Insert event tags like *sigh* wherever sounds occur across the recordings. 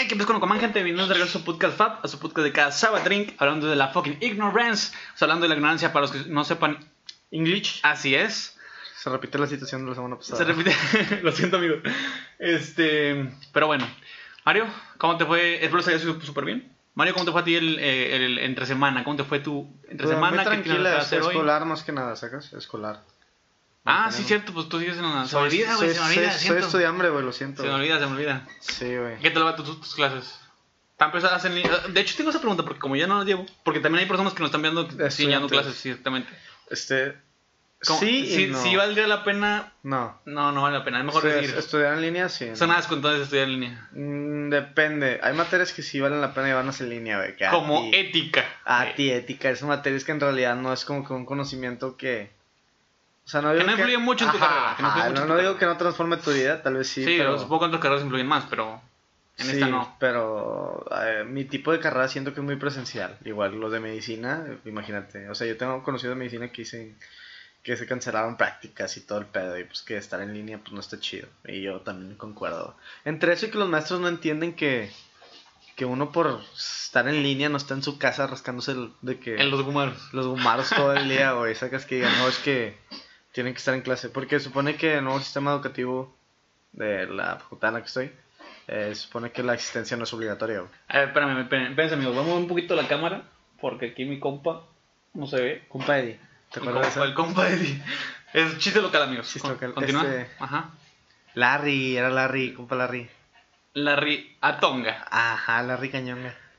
Hey, ¿qué pasa con gente? Bienvenidos de regreso a su podcast Fab, a su podcast de cada sábado drink, hablando de la fucking ignorance, o sea, hablando de la ignorancia para los que no sepan English. Así es. Se repite la situación de la semana pasada. Se repite. *laughs* Lo siento, amigo. Este. Pero bueno. Mario, ¿cómo te fue? Espero que haya sido súper bien. Mario, ¿cómo te fue a ti el, eh, el, entre semana? ¿Cómo te fue tu entre Pues, semana? muy ¿Qué tienes tranquila, que hoy? escolar más que nada, ¿sacas? Escolar. Ah, sí, cierto, pues tú sigues en la. Se me olvida, güey, se me olvida, Soy, soy estudiante, güey, lo siento. Se me olvida, se me olvida. Sí, güey. ¿Qué tal va tus, tus clases? ¿Están pesadas en línea? De hecho, tengo esa pregunta porque como ya no las llevo, porque también hay personas que nos están viendo enseñando clases, sí, exactamente. Este. ¿Cómo- Sí, si, no. si valdría la pena, No. no, no vale la pena, es mejor Estudiar- decir. Estudiar en línea, sí. Son asco entonces estudiar en línea. Mm, depende. Hay materias que sí valen la pena llevarlas en línea, güey. Como ti- ética. A ti, ética. Esas materias que en realidad no es como que un conocimiento que. O sea, no Que digo no influye mucho en tu carrera, que no ajá, en no, digo carrera. que no transforme tu vida, tal vez sí. Sí, pero... supongo que en carreras influyen más, pero en sí, esta no. pero eh, mi tipo de carrera siento que es muy presencial. Igual los de medicina, imagínate. O sea, yo tengo conocido de medicina que dicen que se cancelaron prácticas y todo el pedo. Y pues que estar en línea pues no está chido. Y yo también concuerdo. Entre eso y que los maestros no entienden que, que uno por estar en línea no está en su casa rascándose el- de que En los gumaros. los gumaros todo el día, güey. Sacas que digan, no, es que tienen que estar en clase. Porque supone que el nuevo sistema educativo de la facultad en la que estoy, eh, supone que la asistencia no es obligatoria, güey. A ver, espérame, espérame, espérense, amigos. Vamos a mover un poquito la cámara porque aquí mi compa no se ve. Compa Eddie, ¿te acuerdas de compa, el compa Eddie. Es chiste local, amigos. Chiste Con- local. Continúa. Este- Ajá. Larry, era Larry, compa Larry. Larry Atonga. Ajá, Larry Cañonga. *laughs*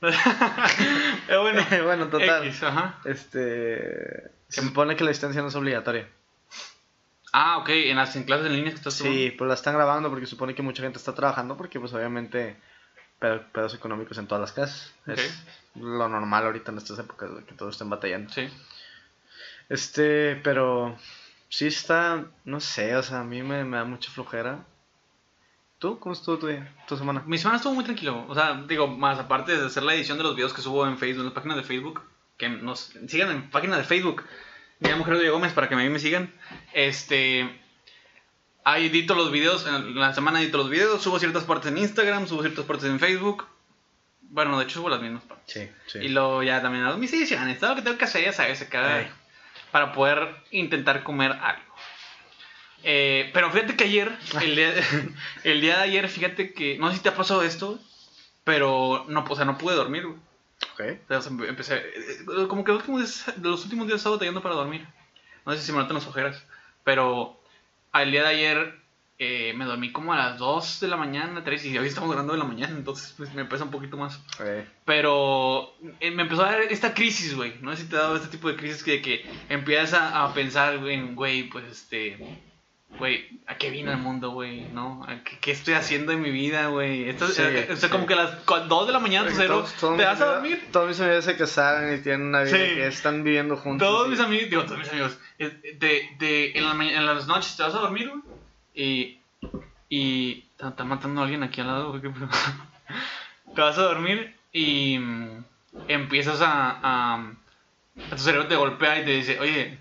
Eh, bueno, *laughs* bueno, total. X, ajá. Este. Se supone que la asistencia no es obligatoria. Ah, ok, en las en clases en línea que estás Sí, pues la están grabando porque supone que mucha gente está trabajando porque pues obviamente pedo- pedos económicos en todas las casas. Es lo normal ahorita en estas épocas de que todos estén batallando. Sí. Este, pero sí está, no sé, o sea, a mí me, me da mucha flojera. ¿Tú? ¿Cómo estuvo tu, día, tu semana? Mi semana estuvo muy tranquilo. O sea, digo, más aparte de hacer la edición de los videos que subo en Facebook, en las páginas de Facebook, que nos sigan en página de Facebook, de Mujer de Gómez, para que a mí me sigan. Este. Ahí edito los videos, en la semana edito los videos, subo ciertas partes en Instagram, subo ciertas partes en Facebook. Bueno, de hecho subo las mismas partes. Sí, sí. Y luego ya también a mis ediciones, todo lo que tengo que hacer, ya sabes, cada, para poder intentar comer algo. Eh, pero fíjate que ayer, el día, *laughs* el día de ayer, fíjate que, no sé si te ha pasado esto, pero no, o sea, no pude dormir, güey. Ok. O sea, empecé, eh, como que los últimos días, los últimos días he estado batallando para dormir. No sé si me notan las ojeras, pero al día de ayer eh, me dormí como a las 2 de la mañana, 3, y hoy estamos grabando de la mañana, entonces pues, me pesa un poquito más. ok. Pero eh, me empezó a dar esta crisis, güey. No sé si te ha dado este tipo de crisis que, que empiezas a, a pensar en, güey, pues este. Güey, ¿a qué vine al mundo, güey? ¿No? ¿A qué, qué estoy haciendo en mi vida, güey? Esto, Sí, eh, o sea, sí. como que a las 2 de la mañana, tu todos ¿te vas a dormir? Todos mis amigos se casaron y tienen una vida Sí. que están viviendo juntos. Todos mis amigos, digo, todos mis amigos, de, de, en, la en las noches te vas a dormir, güey. Y. Y. Está, matando a alguien aquí al lado, güey. *laughs* te vas a dormir y. mm, Empiezas a, a. a tu cerebro te golpea y te dice, oye,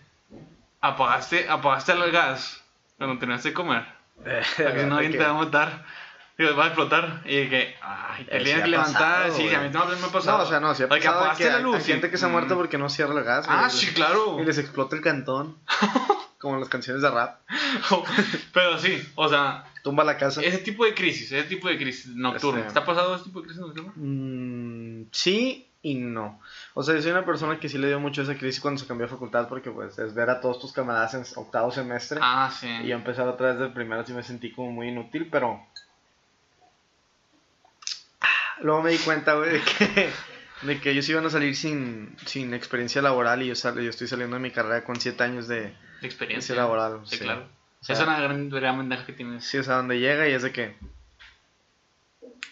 apagaste, apagaste el gas cuando terminaste de comer. *laughs* Para que no alguien te va a matar. Digo, va a explotar. Y dije, ay, te Eh, tienes que levantar. pasado, Sí, a mí también me ha pasado. No, o sea, no, si ha que pasado que la luz. hay gente que se ha muerto mm. porque no cierra el gas. Ah, sí, claro. Y les explota el cantón. *laughs* como en las canciones de rap. *laughs* Pero sí, o sea, Tumba la casa. ese tipo de crisis, ese tipo de crisis nocturna. Este- ¿Te ha pasado ese tipo de crisis nocturna? Mm, sí y no. O sea, yo soy una persona que sí le dio mucho esa crisis cuando se cambió de facultad porque pues es ver a todos tus camaradas en octavo semestre. Ah, sí. Y empezar otra vez de primero sí me sentí como muy inútil, pero... Luego me di cuenta, güey, de que, de que ellos iban a salir sin, sin experiencia laboral y yo, sal- yo estoy saliendo de mi carrera con 7 años de De experiencia. laboral. Sí, sí. claro. O sea, es una gran, gran ventaja que tienes. Sí, o sea, donde llega y es de que...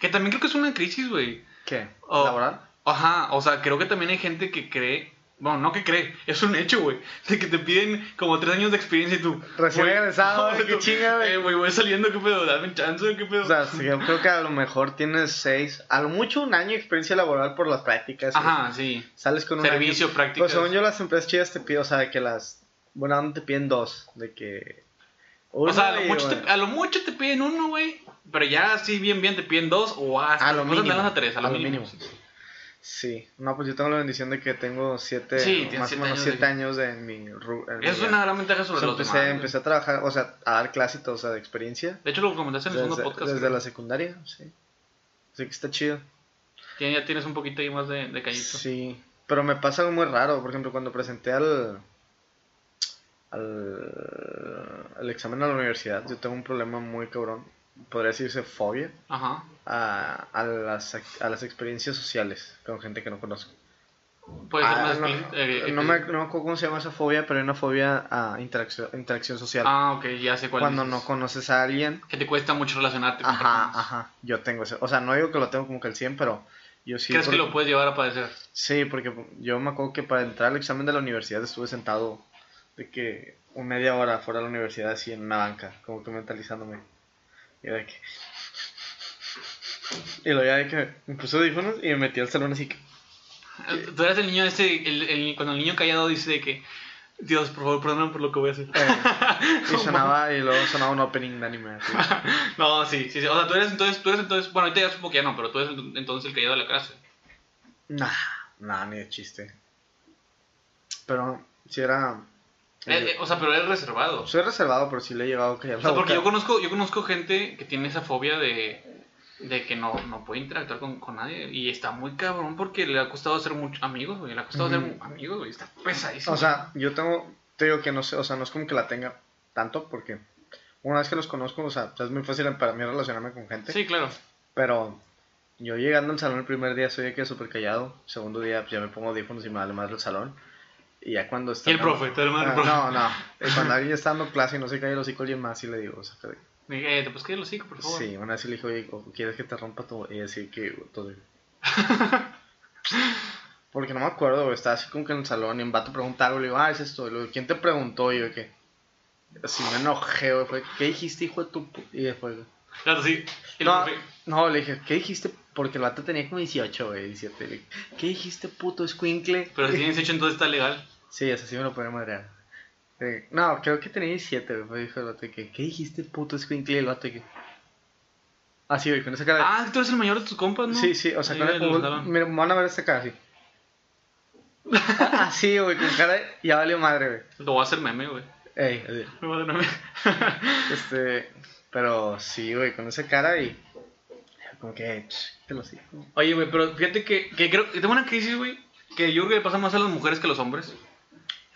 Que también creo que es una crisis, güey. ¿Qué? Oh. ¿Laboral? Ajá, o sea, creo que también hay gente que cree. Bueno, no que cree, *laughs* es un hecho, güey. De que te piden como tres años de experiencia y tú. Recién egresado, *laughs* güey, qué chinga, güey. Eh, güey, voy saliendo, ¿qué pedo? Dame chance, ¿qué pedo? O sea, sí, yo creo que a lo mejor tienes 6, a lo mucho un año de experiencia laboral por las prácticas. Ajá, sí. Sales con un Servicio, año. prácticas. Pues según yo las empresas chidas te piden, o sea, que las... Bueno, ¿dónde te piden dos? De que... O sea, a lo, mucho bueno, te, a lo mucho te piden uno, güey. Pero ya así bien, bien, te piden dos o hasta A lo mínimo. a tres, a lo, a lo mínimo. mínimo. Sí, no, pues yo tengo la bendición de que tengo siete, Sí, más siete o menos años siete de- años de en mi... en mi Eso es vida. una gran ventaja sobre O sea, los empecé, demás. empecé a trabajar, o sea, a dar clases, o sea, de experiencia. De hecho, lo comentaste en el Desde, segundo podcast. desde creo. la secundaria, sí. Así que está chido. Ya tienes un poquito ahí más de, de callito. Sí, pero me pasa algo muy raro. Por ejemplo, cuando presenté al, al, al examen a la universidad, yo tengo un problema muy cabrón. Podría decirse fobia Ajá. a, a, las, a las experiencias sociales con gente que no conozco. Puede ser Ah, más no, eh, no eh, me, no me acuerdo cómo se llama esa fobia, pero hay una fobia a interacción, interacción social. Ah, ok, ya sé cuál Cuando no conoces a alguien. Que te cuesta mucho relacionarte con Ajá, personas. ajá. Yo tengo ese. O sea, no digo que lo tengo como que al 100, pero yo sí. ¿Crees que lo puedes llevar a padecer? Sí, porque yo me acuerdo que para entrar al examen de la universidad estuve sentado de que un media hora fuera de la universidad así en una banca, como que mentalizándome. Y de que... Y luego ya de que me puse audífonos y me metí al salón así que... Tú eres el niño ese, el, el- cuando el niño callado dice de que, Dios, por favor, perdóname por lo que voy a hacer. eh, *laughs* y sonaba, y luego sonaba un opening de anime. así. *laughs* no, sí, sí, sí. O sea, tú eres entonces, tú eres entonces, bueno, ahorita ya supongo que ya no, pero tú eres entonces el callado de la clase. Nah, nah, ni de chiste. Pero si era... Eh, eh, o sea, pero eres reservado. Soy reservado, pero sí le he llegado a callar O sea, porque yo conozco, yo conozco gente que tiene esa fobia de, de que no, no puede interactuar con, con nadie. Y está muy cabrón porque le ha costado hacer muchos amigos, güey. Le ha costado hacer amigos, güey. Está pesadísimo. O sea, yo tengo, te digo que no sé, o sea, no es como que la tenga tanto porque una vez que los conozco, o sea, es muy fácil para mí relacionarme con gente. sí, claro. Pero yo llegando al salón el primer día soy de que súper callado, segundo día pues, ya me pongo audífonos y me vale más el salón. Y ya cuando está... Y el profe, te lo Ah, mando el profe. no, no. Y *laughs* cuando alguien está dando clase y no se cae el hocico alguien más, sí le digo, que- Dije, eh, pues que los hocico, por favor. Sí, una vez le dije, oye, ¿quieres que te rompa tu...? Y así que todo... *laughs* Porque no me acuerdo, estaba así como que en el salón y un vato pregunta algo, le digo, ah, es esto, y luego, ¿quién te preguntó? Y yo, ¿qué? Así me enojé, güey, fue, ¿qué dijiste, hijo de tu...? pu-?" Y después, güey, Claro, sí. Y el no, profe, no, le dije, ¿qué dijiste? Porque el vato tenía como 18, güey, 17. Le dije, ¿qué dijiste, puto escuincle? pero si tienes hecho entonces está legal. Sí, eso sí me lo podía madrear. Eh, no, creo que tenía 17, güey. Pues dijo el vato que, ¿qué dijiste, puto escuincle? El vato que. Ah, sí, güey, con esa cara. de- Ah, tú eres el mayor de tus compas, ¿no? sí, sí, o sea, Ahí con el. Mira, van a ver esta cara así. Ah, *laughs* sí, güey, con cara de. Ya valió madre, güey. Lo voy a hacer meme, güey. Ey, *laughs* así. Lo voy a hacer meme. *laughs* Este. Pero sí, güey, con esa cara y. Como que. Te lo sigo. Oye, güey, pero fíjate que, que creo que tengo una crisis, güey, que yo creo que le pasa más a las mujeres que a los hombres.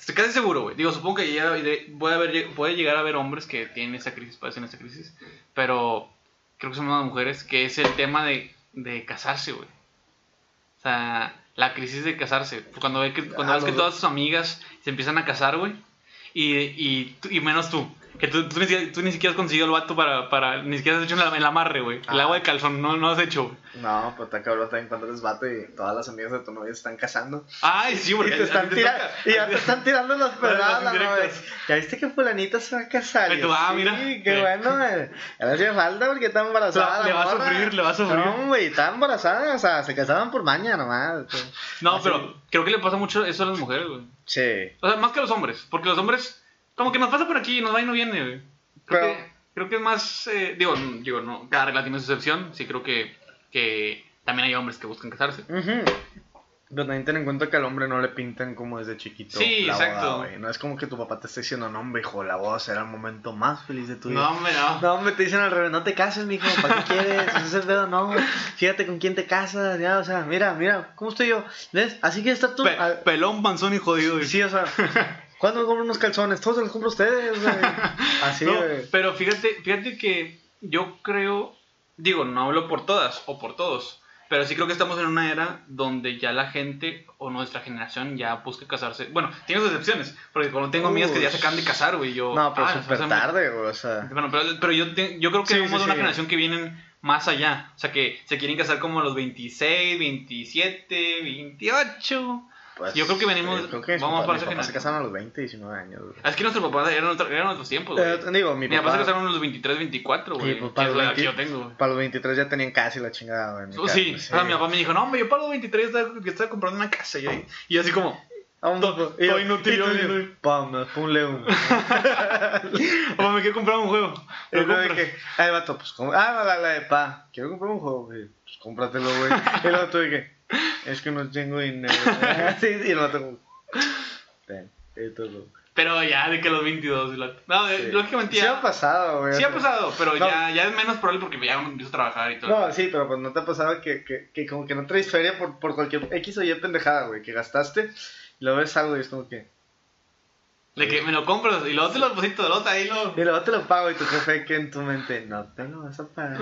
Estoy casi seguro, güey. Digo, supongo que ya de- puede, haber, puede llegar a haber hombres que tienen esa crisis, padecen esa crisis, pero creo que son más mujeres, que es el tema de, de casarse, güey. O sea, la crisis de casarse. Cuando, ve que, cuando Ah, ves que todas tus amigas se empiezan a casar, güey, y, y, y menos tú. Que tú, tú, ni, siquiera- tú ni siquiera has conseguido el vato para, para... Ni siquiera has hecho el, el amarre, güey. El Ah. agua de calzón, no, no has hecho, güey. No, pues está cabrón también cuando eres vato y todas las amigas de tu novia se están casando. Ay, sí, Y porque te a están ti tira- toca. y ya te están tirando las pedradas, indirectas. Ya viste que fulanita se va a casar. Y Y tú, ah, sí, mira. qué Sí. bueno, eh. Ya le hacía falta porque está embarazada. Le la va a sufrir, le va a sufrir. No, güey, está embarazada, o sea, se casaban por maña nomás. No, Así- pero creo que le pasa mucho eso a las mujeres, güey. Sí. O sea, más que a los hombres. Porque los hombres, como que nos pasa por aquí y nos va y no viene, güey. Creo, Pero- que, creo que es más. eh, digo, n- digo, no, cada regla tiene su excepción. Sí, creo que, que también hay hombres que buscan casarse. Ujú. Pero también ten en cuenta que al hombre no le pintan como desde chiquito. Sí, la exacto. Boda, güey. no es como que tu papá te esté diciendo, no, hombre, hijo, la boda será el momento más feliz de tu vida. No, hombre, no. No, hombre, te dicen al revés, no te cases, mijo, ¿para qué quieres? Ese es el pedo, no. Fíjate con quién te casas, ya, o sea, mira, mira, ¿cómo estoy yo? ¿Ves? Así que estás tú. Pe- pelón, panzón y jodido, güey. sí, o sea, ¿cuándo me compro unos calzones? Todos se los compro a ustedes, güey. *laughs* Así, No, güey. pero fíjate, fíjate que yo creo, digo, no hablo por todas o por todos, pero sí creo que estamos en una era donde ya la gente o nuestra generación ya busca casarse. Bueno, tiene sus excepciones, porque cuando tengo amigas que ya se acaban de casar, güey, yo... No, pero ah, súper o sea, tarde, güey, o sea. Bueno, pero, pero yo, te- yo creo que Sí, somos sí, de una sí. generación que vienen más allá. O sea, que se quieren casar como a los 26, 27, 28. Pues, Yo creo que venimos- yo creo que vamos papás- para papás se casaron a los 20, 19 años, güey. Es que nuestros papás eran, otro- eran otros tiempos, güey. Eh, digo, mi Mi papá se papá, casaron a los 23, 24, güey. Sí, pues, para los la edad que 20 yo tengo, para los 23 ya tenían casi la chingada, güey. Oh, casa, sí, o sea, mi papá me dijo, no, hombre, yo para los 23 estaba, estaba comprando una casa. Y, yo- y así como, Vamos, Todo- y yo- todo inútil. Vamos, ponle un. O *laughs* me quiero comprar un juego. Lo que, ah, el vato, pues, ah, la, la de pa, quiero comprar un juego, güey, pues cómpratelo, güey. *laughs* Y luego tú de que, es que no tengo dinero. *laughs* sí, sí, vato como, ten, y todo. Pero ya, de que los 22. y la- No, eh, Sí. lógicamente Sí ya. ha pasado, güey. Sí ha pasado, pero No. ya, ya es menos probable porque ya empiezo a trabajar y todo. No, sí, pero pues no te ha pasado que, que, que como que no traes feria por, por cualquier X o Y pendejada, güey, que gastaste y luego ves algo y es como que... De que me lo compras y luego te lo deposito, luego ahí lo... Y luego te lo pago y tu jefe que en tu mente, no te lo vas a pagar,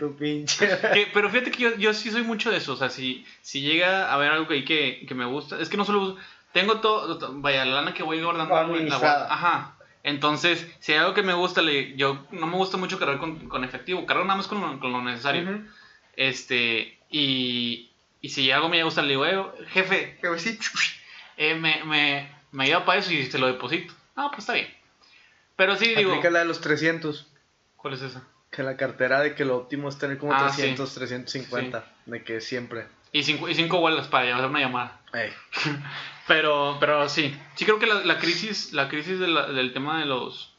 tu pinche... *laughs* Que- pero fíjate que yo, yo sí soy mucho de eso. O sea, si, si llega a haber algo ahí que, que me gusta, es que no solo Tengo todo, to- vaya, la lana que voy guardando. en la. Ajá. Entonces, si hay algo que me gusta, le, yo no me gusta mucho cargar con, con efectivo. Cargo nada más con lo, con lo necesario. Este, y, y si algo me gusta, le digo, eh, jefe, jefe, sí, *laughs* eh, me, me, me ayuda para eso y te lo deposito. Ah, pues está bien. Pero sí, digo, Aplica la de los 300, ¿cuál es esa? que la cartera de que lo óptimo es tener como Ah, sí. 300, 350, de que siempre... Y cinco, y cinco bolas para hacer una llamada. *laughs* Pero, pero sí, sí creo que la, la crisis, la crisis de la- del tema de los,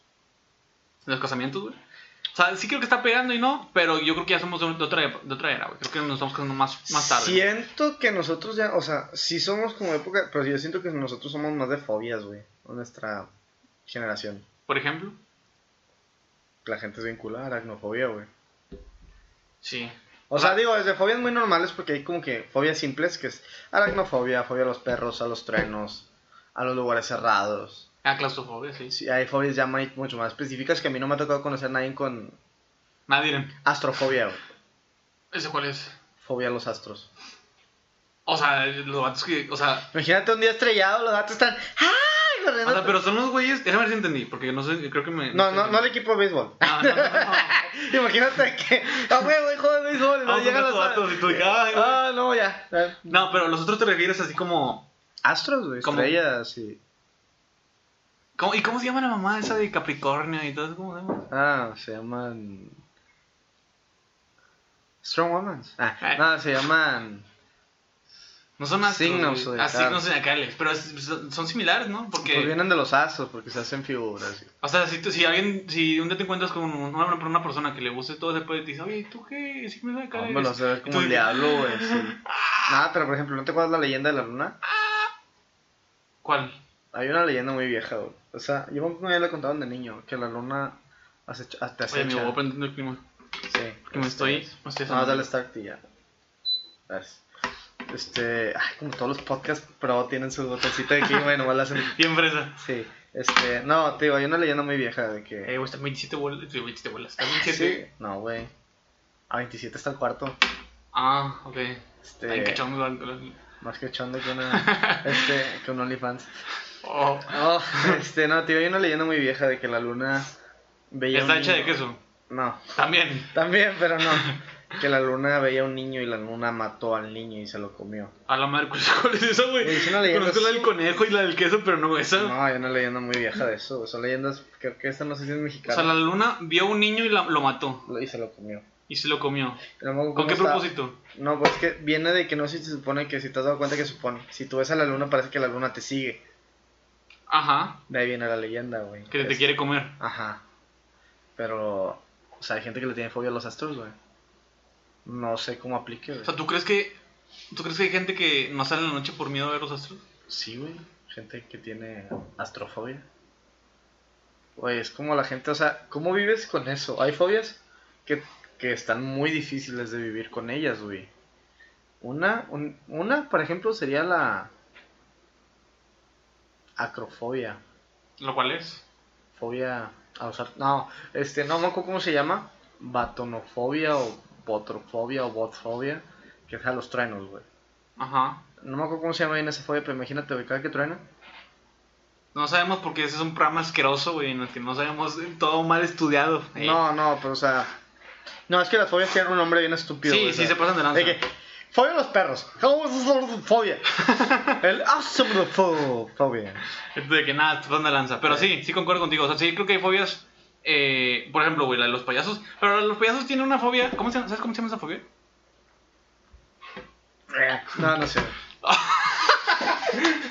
de los casamientos, güey. O sea, sí creo que está pegando y no, pero yo creo que ya somos de, otra, de otra era, güey. Creo que nos estamos casando más, más tarde. güey. Siento que nosotros ya, o sea, sí somos como época, pero yo siento que nosotros somos más de fobias, güey, nuestra generación. Por ejemplo. La gente es vinculada a aracnofobia, güey. Sí. O sea, digo, desde fobias muy normales porque hay como que fobias simples, que es aracnofobia, fobia a los perros, a los truenos, a los lugares cerrados. Ah, claustrofobia, sí. Sí, hay fobias ya muy- mucho más específicas que a mí no me ha tocado conocer a nadie con Nadie. astrofobia, güey. ¿Ese cuál es? Fobia a los astros. O sea, los vatos que. O sea. Imagínate un día estrellado, los gatos están... ¡Ay! o sea, pero son los güeyes. Déjame ver si entendí, porque no sé, creo que me. No, no, no el equipo de béisbol. No, no, no, no. *laughs* Imagínate que... ¡Ah, huevo, hijo de béisbol! no llegan los vatos y tú ay, güey. Ah, no, ya. No, pero los otros te refieres así como. Astros, güey, estrellas y... ¿cómo- ¿Y cómo se llama la mamá esa de Capricornio y todo eso? ¿Cómo se llama? Ah, se llaman. Strong Women. Ah, Ah. no, se llaman. No son astros. Signos zodiacales. Ah, signos zodiacales. Pero es- son similares, ¿no? Porque. Pues vienen de los astros porque se hacen figuras. O sea, si, tú- si alguien, si un día te encuentras con una, una persona que le guste todo ese y te dice, oye, ¿tú qué? ¿Sí me da cara? Hombre, lo tú como el diablo, güey. sí. Nada, pero por ejemplo, ¿no te acuerdas la leyenda de la luna? ¿Cuál? Hay una leyenda muy vieja, güey. O sea, yo me ya la contaban de niño, que la luna acecha, Oye, mi acecha. voy prendiendo el clima. Sí. Que me estoy. Me estoy No, dale start y ya. Gracias. Este, ay, como todos los podcasts pro tienen su botoncito de clima y nomás la hacen. *laughs* Bien fresa. Sí, este, no, te digo, hay una leyenda muy vieja de que. Eh, güey, están 27 bolas. sí, 27 bolas. Están Sí. 27. No, güey. A 27 está el cuarto. Ah, ok. Este, Ay, cachondo. la- más que chondo que una, *laughs* este, que un OnlyFans. Oh. Oh, este, no, tío, hay una leyenda muy vieja de que la luna veía Está un hecha de niño- queso. No, También. también, pero no. *laughs* Que la luna veía un niño y la luna mató al niño y se lo comió. A la madre, ¿cuál es esa, güey? Es una leyenda Conozco la del conejo y la del queso, pero no esa. No, hay una leyenda muy vieja de eso. Son leyendas, creo que esta no sé si es O mexicana. sea, la luna vio a un niño y la- lo mató. Y se lo comió. Y se lo comió. ¿Con qué está- propósito? No, pues es que viene de que no sé si se supone que si te has dado cuenta que supone. Si tú ves a la luna, parece que la luna te sigue. Ajá. De ahí viene la leyenda, güey. Que te Es- quiere comer. Ajá. Pero, o sea, hay gente que le tiene fobia a los astros, güey. No sé cómo aplique, güey. O sea, ¿tú crees que. ¿Tú crees que hay gente que no sale en la noche por miedo a ver los astros? Sí, güey. Gente que tiene astrofobia. Güey, es como la gente, o sea, ¿cómo vives con eso? Hay fobias que, que están muy difíciles de vivir con ellas, güey. Una, un- una, por ejemplo, sería la acrofobia. Lo cual es. Fobia a usar. No, este, no me acuerdo cómo se llama. Batonofobia o botrofobia o botfobia. Que es a los truenos, güey. Ajá. No me acuerdo cómo se llama bien esa fobia, pero imagínate, güey, cada que truena. No sabemos porque ese es un programa asqueroso, güey, en el que no sabemos todo mal estudiado. Eh, No, no, pero o sea. No, es que las fobias tienen un nombre bien estúpido. Sí, güey, o sí, sea, se pasan de lanza. de que, fobia a los perros. Fobia. *laughs* El fobia. De que nada, pasan de lanza. Pero sí, sí concuerdo contigo. O sea, sí creo que hay fobias. eh, por ejemplo, güey, la de los payasos. Pero los payasos tienen una fobia. ¿Cómo se llama? ¿Sabes cómo se llama esa fobia? No, no sé. *laughs*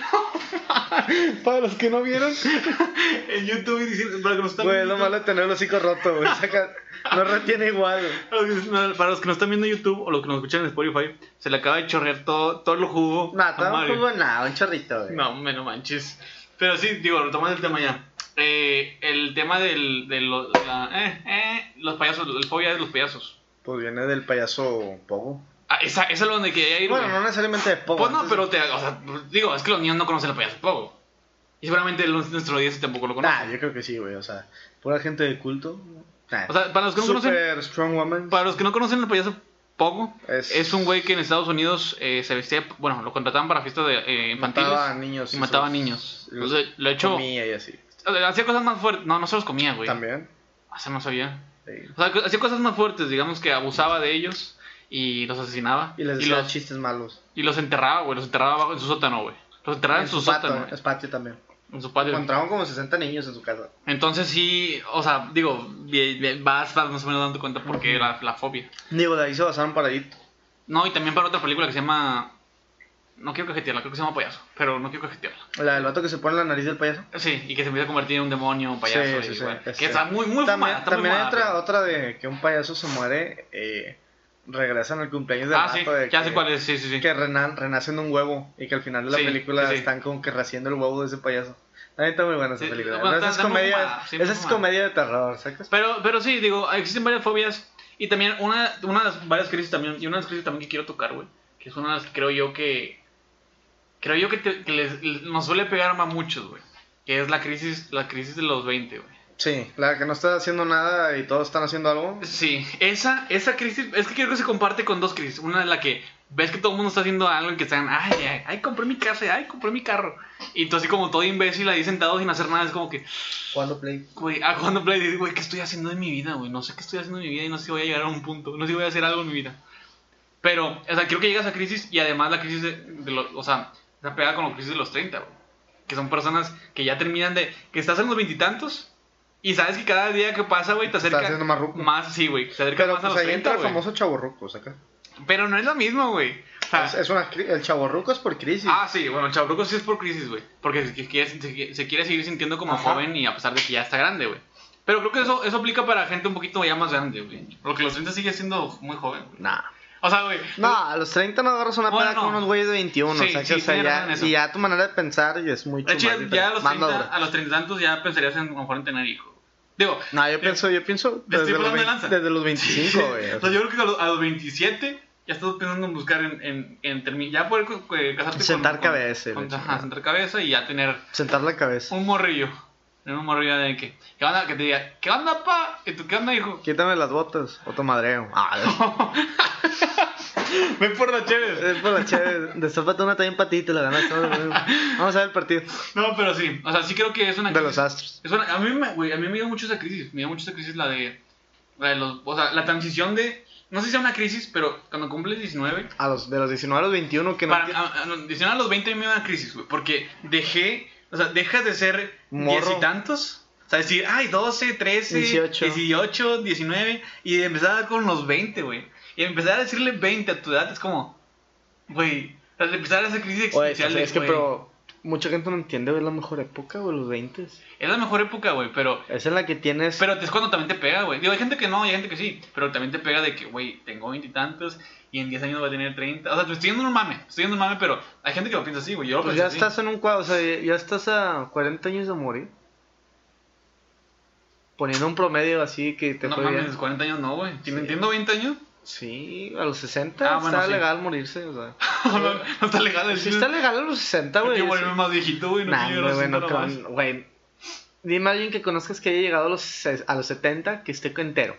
*laughs* Para los que no vieron, *laughs* en YouTube y diciendo, para que nos están güey, es lo viendo- malo de tener el hocico roto, güey. Saca- no retiene igual. Para los que- no, los están viendo en YouTube o los que nos escuchan en Spotify, se le acaba de chorrear todo, todo el jugo. No, todo Mario. jugo nada, un chorrito, güey. No, me no manches. Pero sí, digo, retomando el tema ya. Eh, el tema del, de los, la- eh, eh, los payasos, el fobia de los payasos. Pues viene del payaso Pogo. Ah, esa, esa es donde quería ir. Bueno, güey. no necesariamente de Pogo. Pues no, pero te, o sea, digo, es que los niños no conocen el payaso Pogo. Y seguramente los- nuestro día tampoco lo conocen. Nah, yo creo que sí, güey. O sea, pura gente de culto. Nah. O sea, para los que no conocen, Super strong woman. para los que no conocen el payaso Pogo, Es- es, un güey que en Estados Unidos eh, se vestía, bueno, lo contrataban para fiestas de, eh, infantiles Mataba a niños. y mataba a niños. los O sea, lo hecho, Comía y así. hacía cosas más fuertes. No, no se los comía, güey. También. Ah, se no sabía. Sí. O sea, hacía cosas más fuertes, digamos que abusaba de ellos y los asesinaba. Y les decía los, chistes malos. y los enterraba, güey. Los enterraba abajo en su sótano, güey. Los enterraba en, su, sótano, Es patio también. en su patio. Encontraron como 60 niños en su casa. Entonces sí, o sea, digo, vas, vas más o menos dando cuenta por qué la, la fobia. Digo, de ahí se basaron para ahí. No, y también para otra película que se llama... No quiero cajetearla, creo que se llama Payaso, pero no quiero cajetearla. La del vato que se pone en la nariz del payaso. Sí, y que se empieza a convertir en un demonio, un payaso. Sí, y sí, sí, bueno. Que está muy, muy también fumada, está muy también hay fumada, otra, pero- otra de que un payaso se muere. Eh, regresan al cumpleaños del Ah, sí, de ya que, sé cuál es, sí, sí, sí. Que rena- renace en un huevo. Y que al final de la Sí, película sí, están como que rehaciendo el huevo de ese payaso. También está muy buena esa película. bueno, esa es comedia, esa es comedia de terror, ¿sacas? Pero, pero sí, digo, existen varias fobias. Y también una, una de las varias crisis también, y una de las crisis también que quiero tocar, güey. Que es una de las que creo yo que. Creo yo que, te- que les- les- nos suele pegar a muchos, güey. Que es la crisis, la crisis de los 20, güey. Sí, la que no está haciendo nada y todos están haciendo algo. Sí, esa, esa crisis, es que creo que se comparte con dos crisis. Una en la que ves que todo el mundo está haciendo algo y que están, ay, ay, ay, compré mi casa, ay, compré mi carro. Y tú así como todo imbécil ahí sentado sin hacer nada, es como que, Cuando play. güey, ah, cuando play, dices, güey, ¿qué estoy haciendo en mi vida, güey? No sé qué estoy haciendo en mi vida y no sé si voy a llegar a un punto, no sé si voy a hacer algo en mi vida. Pero, o sea, creo que llega esa crisis y además la crisis de, de los, o sea, está pegada con la crisis de los 30, güey. Que son personas que ya terminan de, que estás en los veintitantos y sabes que cada día que pasa, güey, te acerca haciendo más ruco. más, sí, güey, te acerca Pero más a pues los ahí 30, entra el güey. famoso chaborruco, ¿saca? Pero no es lo mismo, güey. O sea, Es, es una, cri- el chaborruco es por crisis. Ah, sí, bueno, el chabruco sí es por crisis, güey. Porque se quiere, se, se quiere seguir sintiendo como Ajá. joven y a pesar de que ya está grande, güey. Pero creo que eso, eso aplica para gente un poquito ya más grande, güey. Porque los 30 sigue siendo muy joven, güey. Nah. O sea, güey. No, a los 30 no agarras una Bueno, peda no. con unos güeyes de 21, Sí, o sea, tienes razón en ya, eso. y ya tu manera de pensar es mucho De hecho, ya, ya a los más 30, madura. a los 30 tantos ya pensarías en, a lo mejor en tener hijos. Digo, No, yo pienso, yo pienso desde los, de 20 lanza. desde los 25, güey. o sea, yo creo que a los, a los 27 ya estás pensando en buscar en, en, en termi- ya poder eh, casarte Sentar con, cabeza con- ajá, sentar cabeza y ya tener Sentar la cabeza. un morrillo. Tener un morrillo de que, ¿qué onda? Que te diga, ¿qué onda, pa? ¿Y tú qué onda, hijo? Quítame las botas, otro madreo. Ah, *laughs* Ven por la chévere. es por la chévere. Destápate una también para ti, te la ganas. Vamos a ver el partido No, pero sí. O sea, sí creo que es una de crisis. los astros. Es una- a, mí me, güey, a mí me dio mucho esa crisis. Me dio mucho esa crisis la de, la de los. O sea, la transición de. No sé si sea una crisis, pero cuando cumples 19. A los, de los 19 a los 21 que no... Para, a, a los 19 a los 20 a mí me dio una crisis, güey. Porque dejé. O sea, dejas de ser Morro. diez y tantos. O sea, decir, ay, 12, 13, 18. 18, 19. Y de empezar con los 20, güey. Y empezar a decirle 20 a tu edad es como. Güey. O sea, empezar a esa crisis Oye, es que pero mucha gente no entiende, güey, la mejor época, güey, los 20. Es la mejor época, güey, pero. Es en la que tienes... Pero es cuando también te pega, güey. Digo, hay gente que no, hay gente que sí. Pero también te pega de que, güey, tengo veintitantos y, en 10 años voy a tener 30. O sea, te estoy yendo en un mame. Estoy yendo en un mame, pero hay gente que lo piensa así, güey. Yo lo Pues ya así. estás en un cuadro, o sea, ya- estás a 40 años de morir. Poniendo un promedio así que te No mames, bien. 40 años no, güey. ¿Tienen- Sí. ¿Entiendo 20 años? Sí, a los 60 Ah, bueno, está sí. legal morirse, o sea. *laughs* no, no está legal el Sí está legal a los 60, güey. Sí. volverme más viejito, güey. No Nah, güey, bueno, 60 nomás. con- güey. Dime a alguien que conozcas que haya llegado a los, a los 70 que esté entero.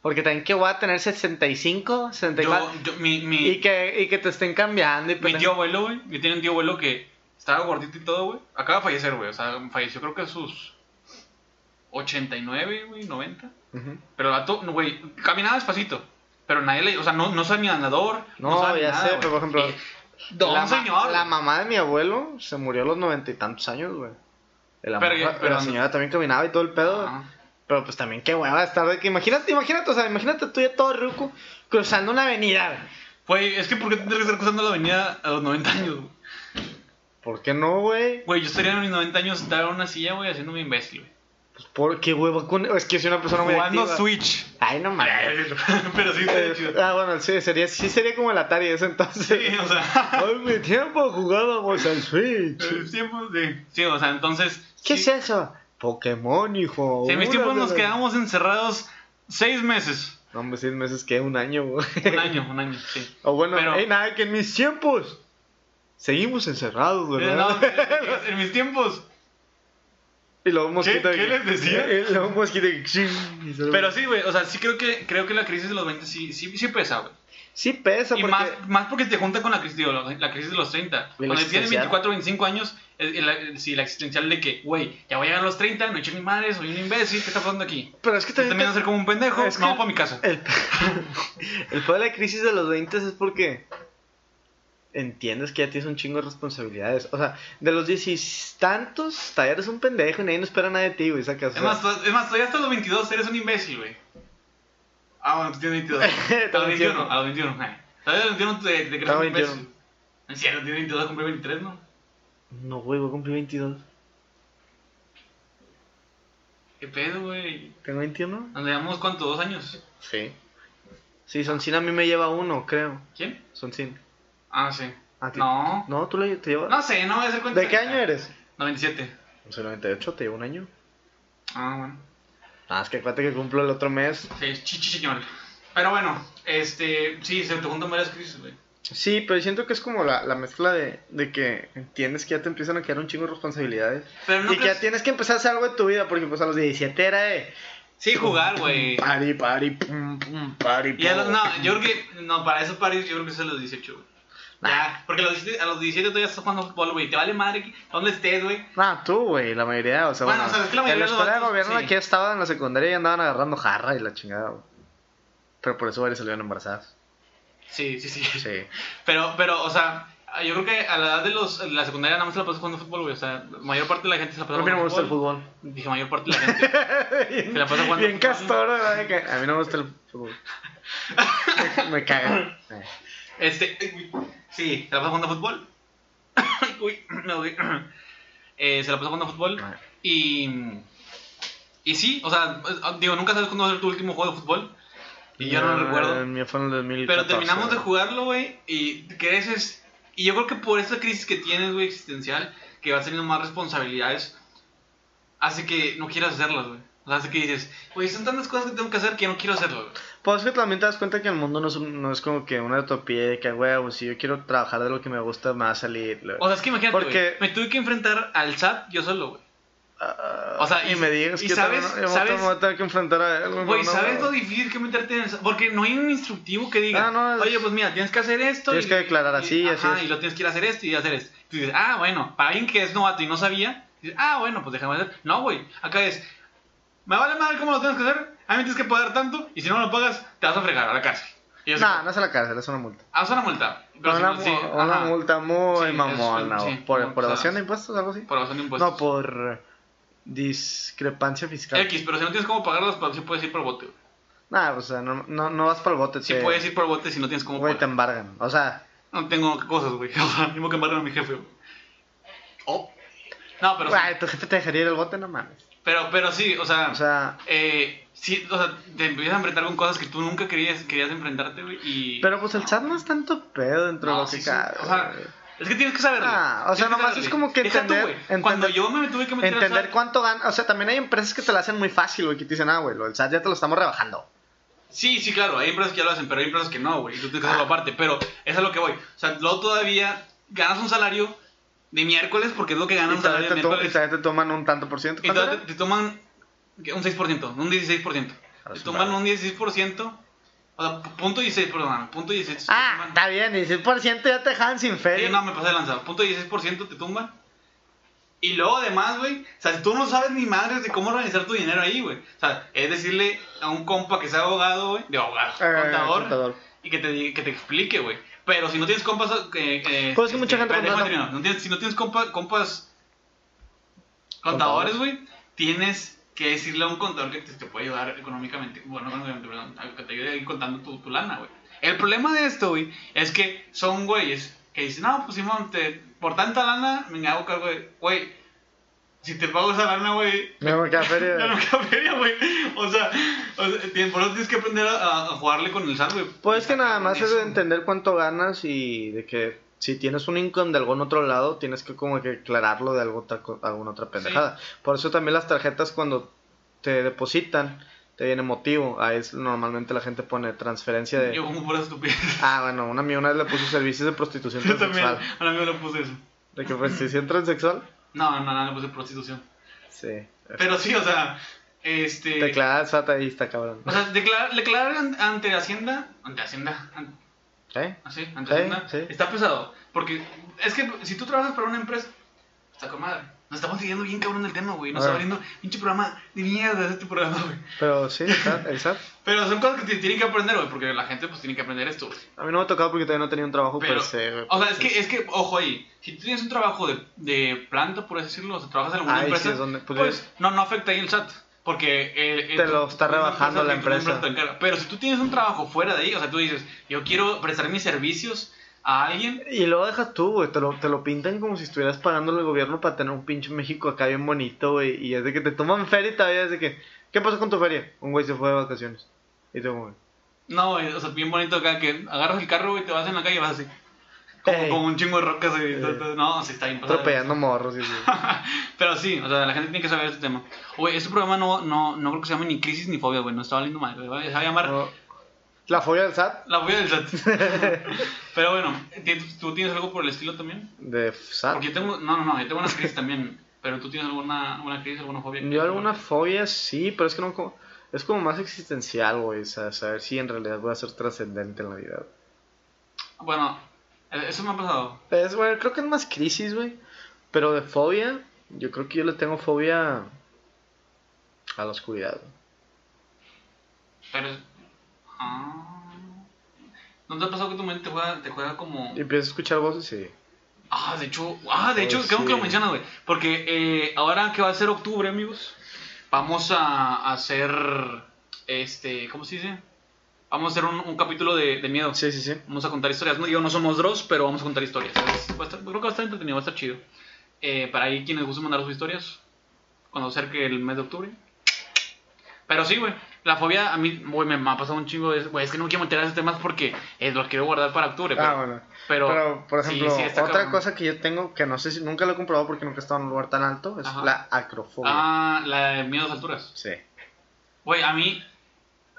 Porque también que voy a tener 65, 64. Yo, yo, mi, mi, Y que, y que te estén cambiando. Y mi pendejo- tío abuelo, güey. Yo tenía un tío abuelo que estaba gordito y todo, güey. Acaba de fallecer, güey. O sea, falleció creo que a sus 89, güey, 90. Pero el vato, no, güey, caminaba despacito. Pero nadie le. O sea, no, no sabe ni andador. No, sabe ya nada, sé, pero por ejemplo. Don la, señor. la mamá de mi abuelo se murió a los noventa y tantos años, güey. Pero- la señora también caminaba y todo el pedo. Pero pues también qué hueva estar de que imagínate, imagínate, o sea, imagínate tú ya todo ruco cruzando una avenida. güey. Es que ¿por qué tendría que estar cruzando la avenida a los 90 años, güey? ¿Por qué no, güey? Güey, yo estaría en mis 90 años sentado en una silla, güey, haciéndome imbécil, güey. Pues por qué, güey. Con... Es que soy una persona muy Jugando activa. Switch. Ay, no mames. *laughs* Pero sí, estaría chido. Eh, ah, bueno, sí, sería, sí sería como el Atari ese entonces. Sí, o sea. *laughs* En mi tiempo jugábamos al Switch. en mis tiempos, sí. Sí, o sea, entonces. ¿Qué sí, es eso? Pokémon, hijo. sí, en mis tiempos de nos quedamos encerrados seis meses. No, hombre, seis meses, que Un año, güey. Un año, un año, sí. O bueno, Pero- nada, que en mis tiempos seguimos encerrados, Eh, ¿verdad? no, en mis tiempos. Y luego un mosquito. ¿Qué- qué les decía? *laughs* Y luego un mosquito. y Pero sí, güey, o sea, sí creo que, creo que la crisis de los 20 sí, sí, sí pesa, güey. Sí pesa, Y porque. más, más porque te junta con la crisis, digo, la, crisis de los 30. Y la Cuando tienes existencial. 24, 25 años, sí, la existencial de que, güey, ya voy a llegar a los 30, no he hecho mi madre, soy un imbécil, ¿qué está pasando aquí? Pero es que también. también a ser como un pendejo, Es que- para mi casa. El, *laughs* el peor de la crisis de los 20 es porque entiendes que ya tienes un chingo de responsabilidades. O sea, de los diez tantos, todavía eres un pendejo y nadie no espera nada de ti, güey. Sacas. Es más, to- es más, todavía hasta los 22 eres un imbécil, güey. Ah, bueno, tú tienes 22. *laughs* a los 21, a los 21. eh. Todavía a los 21 te, te crees un 21. imbécil. En serio, tienes 22 a cumplir 23, ¿no? No, güey, voy a cumplir 22. ¿Qué pedo, güey? ¿Tengo 21? ¿Nos llevamos cuánto? ¿Dos años? Sí. Sí, Soncin a mí me lleva uno, creo. ¿Quién? Soncin. Ah, sí. ¿A ti? No. No, tú le, te llevas. No sé, no voy a hacer cuenta. ¿De qué año eres? 97. No sé, 98, te llevo un año. Ah, bueno. Ah, es que acuérdate que cumplo el otro mes. Sí, chichi señor. Pero bueno, este, sí, se te juntan varias crisis, güey. Sí, pero siento que es como la, la mezcla de, de que entiendes que ya te empiezan a quedar un chingo de responsabilidades. Pero no y que ya tienes que empezar a hacer algo de tu vida, porque pues a los 17 era de... Sí, jugar, güey. Pari, pari, pum, pum, pari, Y a los, pum. no, yo creo que, no, para esos paris yo creo que es a los 18, güey. Ya, porque a los 17, a los 17 todavía estás jugando fútbol, güey. Te vale madre donde estés, güey. Nah, tú, güey, la mayoría, o sea, Bueno, bueno, o sea, es que la mayoría en la de los escuela de gobierno sí. aquí estaba en la secundaria y andaban agarrando jarra y la chingada, güey. Pero por eso varios salieron embarazadas. Sí, sí, sí. Sí. *laughs* Pero, pero, o sea, yo creo que a la edad de los, de la secundaria nada más se la pasa jugando fútbol, güey. O sea, la mayor parte de la gente se la pasa A mí no me jugando gusta el fútbol. Dije, mayor parte de la gente. *laughs* Bien, la pasa jugando bien fútbol. castor, ¿verdad? A mí no me gusta el fútbol. *laughs* me, me caga. Este, uy, sí, se la pasa jugando fútbol. *coughs* Uy, *coughs* no, güey. *coughs* Eh, se la pasa jugando fútbol. Y. Y sí, o sea, digo, nunca sabes cuándo va a ser tu último juego de fútbol. Y yo no lo recuerdo. Fue en el 2014. Pero terminamos de jugarlo, güey, y creces. Y yo creo que por esa crisis que tienes, güey, existencial, que vas teniendo más responsabilidades, hace que no quieras hacerlas, güey. O sea, que dices, güey, son tantas cosas que tengo que hacer que no quiero hacerlo, güey. Pues que también te das cuenta que el mundo no es, un- no es como que una utopía de que, güey, si yo quiero trabajar de lo que me gusta, me va a salir. lo- O sea, es que imagínate, Porque- me tuve que enfrentar al SAT yo solo, güey. Ah, o sea, y, y- me digas y que sabes- también- yo sabes- me voy a tener que enfrentar a él. Güey, no, ¿sabes no. lo difícil que meterte en el? Porque no hay un instructivo que diga, Ah, no, es- oye, pues mira, tienes que hacer esto. Tienes y- que declarar así, y, así ajá, es. y lo tienes que ir a hacer esto y hacer esto. Tú dices, ah, bueno, para alguien que es novato y no sabía, dices, ah, bueno, pues déjame hacer. No, güey, acá es, me vale madre cómo lo tienes que hacer, a mí me tienes que pagar tanto y si no me lo pagas, te vas a fregar a la cárcel. Nah, no es a la cárcel, es una multa. Ah, es una multa. Pero una si no- sí, una multa muy Sí, mamona. es- o sí, por, no, por o evasión de impuestos, algo así. Por evasión de impuestos. No, por discrepancia fiscal. X, pero si no tienes cómo pagarlos, pues sí puedes ir por bote, güey. Nah, o sea, no, no, no vas para el bote. Sí te- puedes ir por bote si no tienes cómo Güey, te embargan. O sea, No tengo cosas, güey. *laughs* O sea, tengo que embargar a mi jefe. Oh. No, pero güey, tu jefe te dejaría ir al bote, no mames. Pero, pero sí, o sea, O sea, eh, sí, o sea, te empiezas a enfrentar con cosas que tú nunca querías, querías enfrentarte, güey, y... pero pues el SAT no es tanto pedo dentro No, de lo sí, que sí. cabe. O sea, es que tienes que saberlo. Ah, o sea, nomás saberle. es como que Deja tú, entender- entender- Cuando yo me tuve que meter al Entender SAT- cuánto gana. O sea, también hay empresas que te la hacen muy fácil, güey, que te dicen, ah, güey, del SAT ya te lo estamos rebajando. Sí, sí, claro, hay empresas que ya lo hacen, pero hay empresas que no, güey, y tú tienes que hacerlo Ah. aparte, pero eso es lo que voy. O sea, luego todavía ganas un salario de miércoles, porque es lo que ganan Y un todavía te, to- y todavía te toman un tanto por ciento. y ¿Cuánto todavía era? te, te toman un 6%, un 16%. A Te toman un 16%, o sea, punto 16, perdón, punto 16. te Ah, está bien, 16% ya te dejan sin feria. Sí, no, me pasé de lanzado. Punto 16% te tumban. Y luego además, güey, o sea, tú no sabes ni madres de cómo organizar tu dinero ahí, güey. O sea, es decirle a un compa que sea abogado, güey, de abogado, Eh, contador, contador. y que te, que te explique, güey. Pero si no tienes compas, eh, eh, Pues que mucha gente contrata- terminar. No tienes- si no tienes compa- compas contadores, güey, tienes que decirle a un contador que te, te puede ayudar económicamente, bueno, no económicamente, perdón, a que te ayude ahí contando tu, tu lana, güey. El problema de esto, güey, es que son güeyes que dicen, no, pues Simón, te, por tanta lana, me hago cargo de, güey, si te pago esa lana, güey, Me voy a feria. *laughs* ya no queda feria, güey. O sea, o sea, por eso tienes que aprender a, a jugarle con el SAT, güey. Pues es que nada más es de entender cuánto ganas y de que si tienes un income de algún otro lado, tienes que como que aclararlo de algo alguna otra pendejada. Por eso también las tarjetas cuando te depositan, te viene motivo. Ahí es, normalmente la gente pone transferencia de... Yo como por estupidez. *laughs* Ah, bueno, una amiga una vez le puso servicios de prostitución Yo también, transexual. a un amigo le puse eso. ¿De que prostitución transexual? No, no, no, le puse prostitución. Sí. Pero sí, o sea, este... Declarada SAT ahí está cabrón. O sea, declarar, declarar an- ante Hacienda, ante Hacienda, ¿Eh? así, ante Sí, Hacienda, sí. está pesado. Porque es que si tú trabajas para una empresa, está con madre. Nos estamos siguiendo bien cabrón el tema, güey. Nos está valiendo pinche programa de mierda este programa, güey. Pero sí, el SAT, el SAT. *laughs* Pero son cosas que tienen que aprender, güey, porque la gente pues tiene que aprender esto, güey. A mí no me ha tocado porque todavía no tenía un trabajo Pero, per se, güey. o sea, es que, es que, ojo ahí, si tú tienes un trabajo de, de planta, por así decirlo, o sea, trabajas en alguna Ahí sí empresa, es donde- pues, pues, no, no afecta ahí el SAT. Porque eh, Te tú- lo está rebajando la empresa. Pero si tú tienes un trabajo fuera de ahí, o sea, tú dices, yo quiero prestar mis servicios a alguien, Y luego dejas tú, güey, te lo, te lo pintan como si estuvieras pagándole al gobierno para tener un pinche México acá bien bonito, güey. Y es de que te toman feria y todavía es de que, ¿qué pasa con tu feria? Un güey se fue de vacaciones. Y tú, güey. no, güey, o sea, bien bonito acá, que agarras el carro, güey, te vas en la calle y vas así. Como, como un chingo de rocas, güey. Ey. No, así está bien. Atropellando morros y así. *laughs* Pero sí, o sea, la gente tiene que saber este tema. Güey, este programa no, no, no creo que se llame ni crisis ni fobia, güey, no está valiendo mal, güey. Se va a llamar No. La fobia del SAT. la fobia del SAT. *laughs* Pero bueno, ¿tienes- ¿tú tienes algo por el estilo también? De SAT. Porque yo tengo, no, no, no, yo tengo una crisis también. Pero tú tienes alguna, alguna crisis, alguna fobia. Yo alguna fobia sí, pero es que no como... Es como más existencial, güey. O sea, saber si en realidad voy a ser trascendente en la vida. Bueno, eh, eso me ha pasado. Es, güey, creo que es más crisis, güey. Pero de fobia, yo creo que yo le tengo fobia a la oscuridad. Pero. Ah. ¿No te ha pasado que tu mente te juega, te juega como. Y empiezo a escuchar voces y... Ah, de hecho, ah, de hecho, creo que lo sí. mencionas, güey. Porque eh, ahora que va a ser octubre, amigos, vamos a, hacer. Este. ¿Cómo se dice? Vamos a hacer un, un capítulo de, de miedo. Sí, sí, sí. Vamos a contar historias. No, digo, no somos Dross, pero vamos a contar historias. Va a estar- creo que va a estar entretenido, va a estar chido. Eh, para ahí quienes gusten mandar sus historias, cuando acerque el mes de octubre. Pero sí, güey. La fobia a mí, güey, me, ha pasado un chingo de... Güey, es que no quiero meter a esos temas porque eh, los quiero guardar para octubre. Pero, Ah, bueno. pero, Pero, por sí, ejemplo, sí, está otra cabrón. cosa que yo tengo, que no sé si nunca lo he comprobado porque nunca he estado en un lugar tan alto, es Ajá. la acrofobia. Ah, la de miedo a las alturas. Sí, Güey, a mí...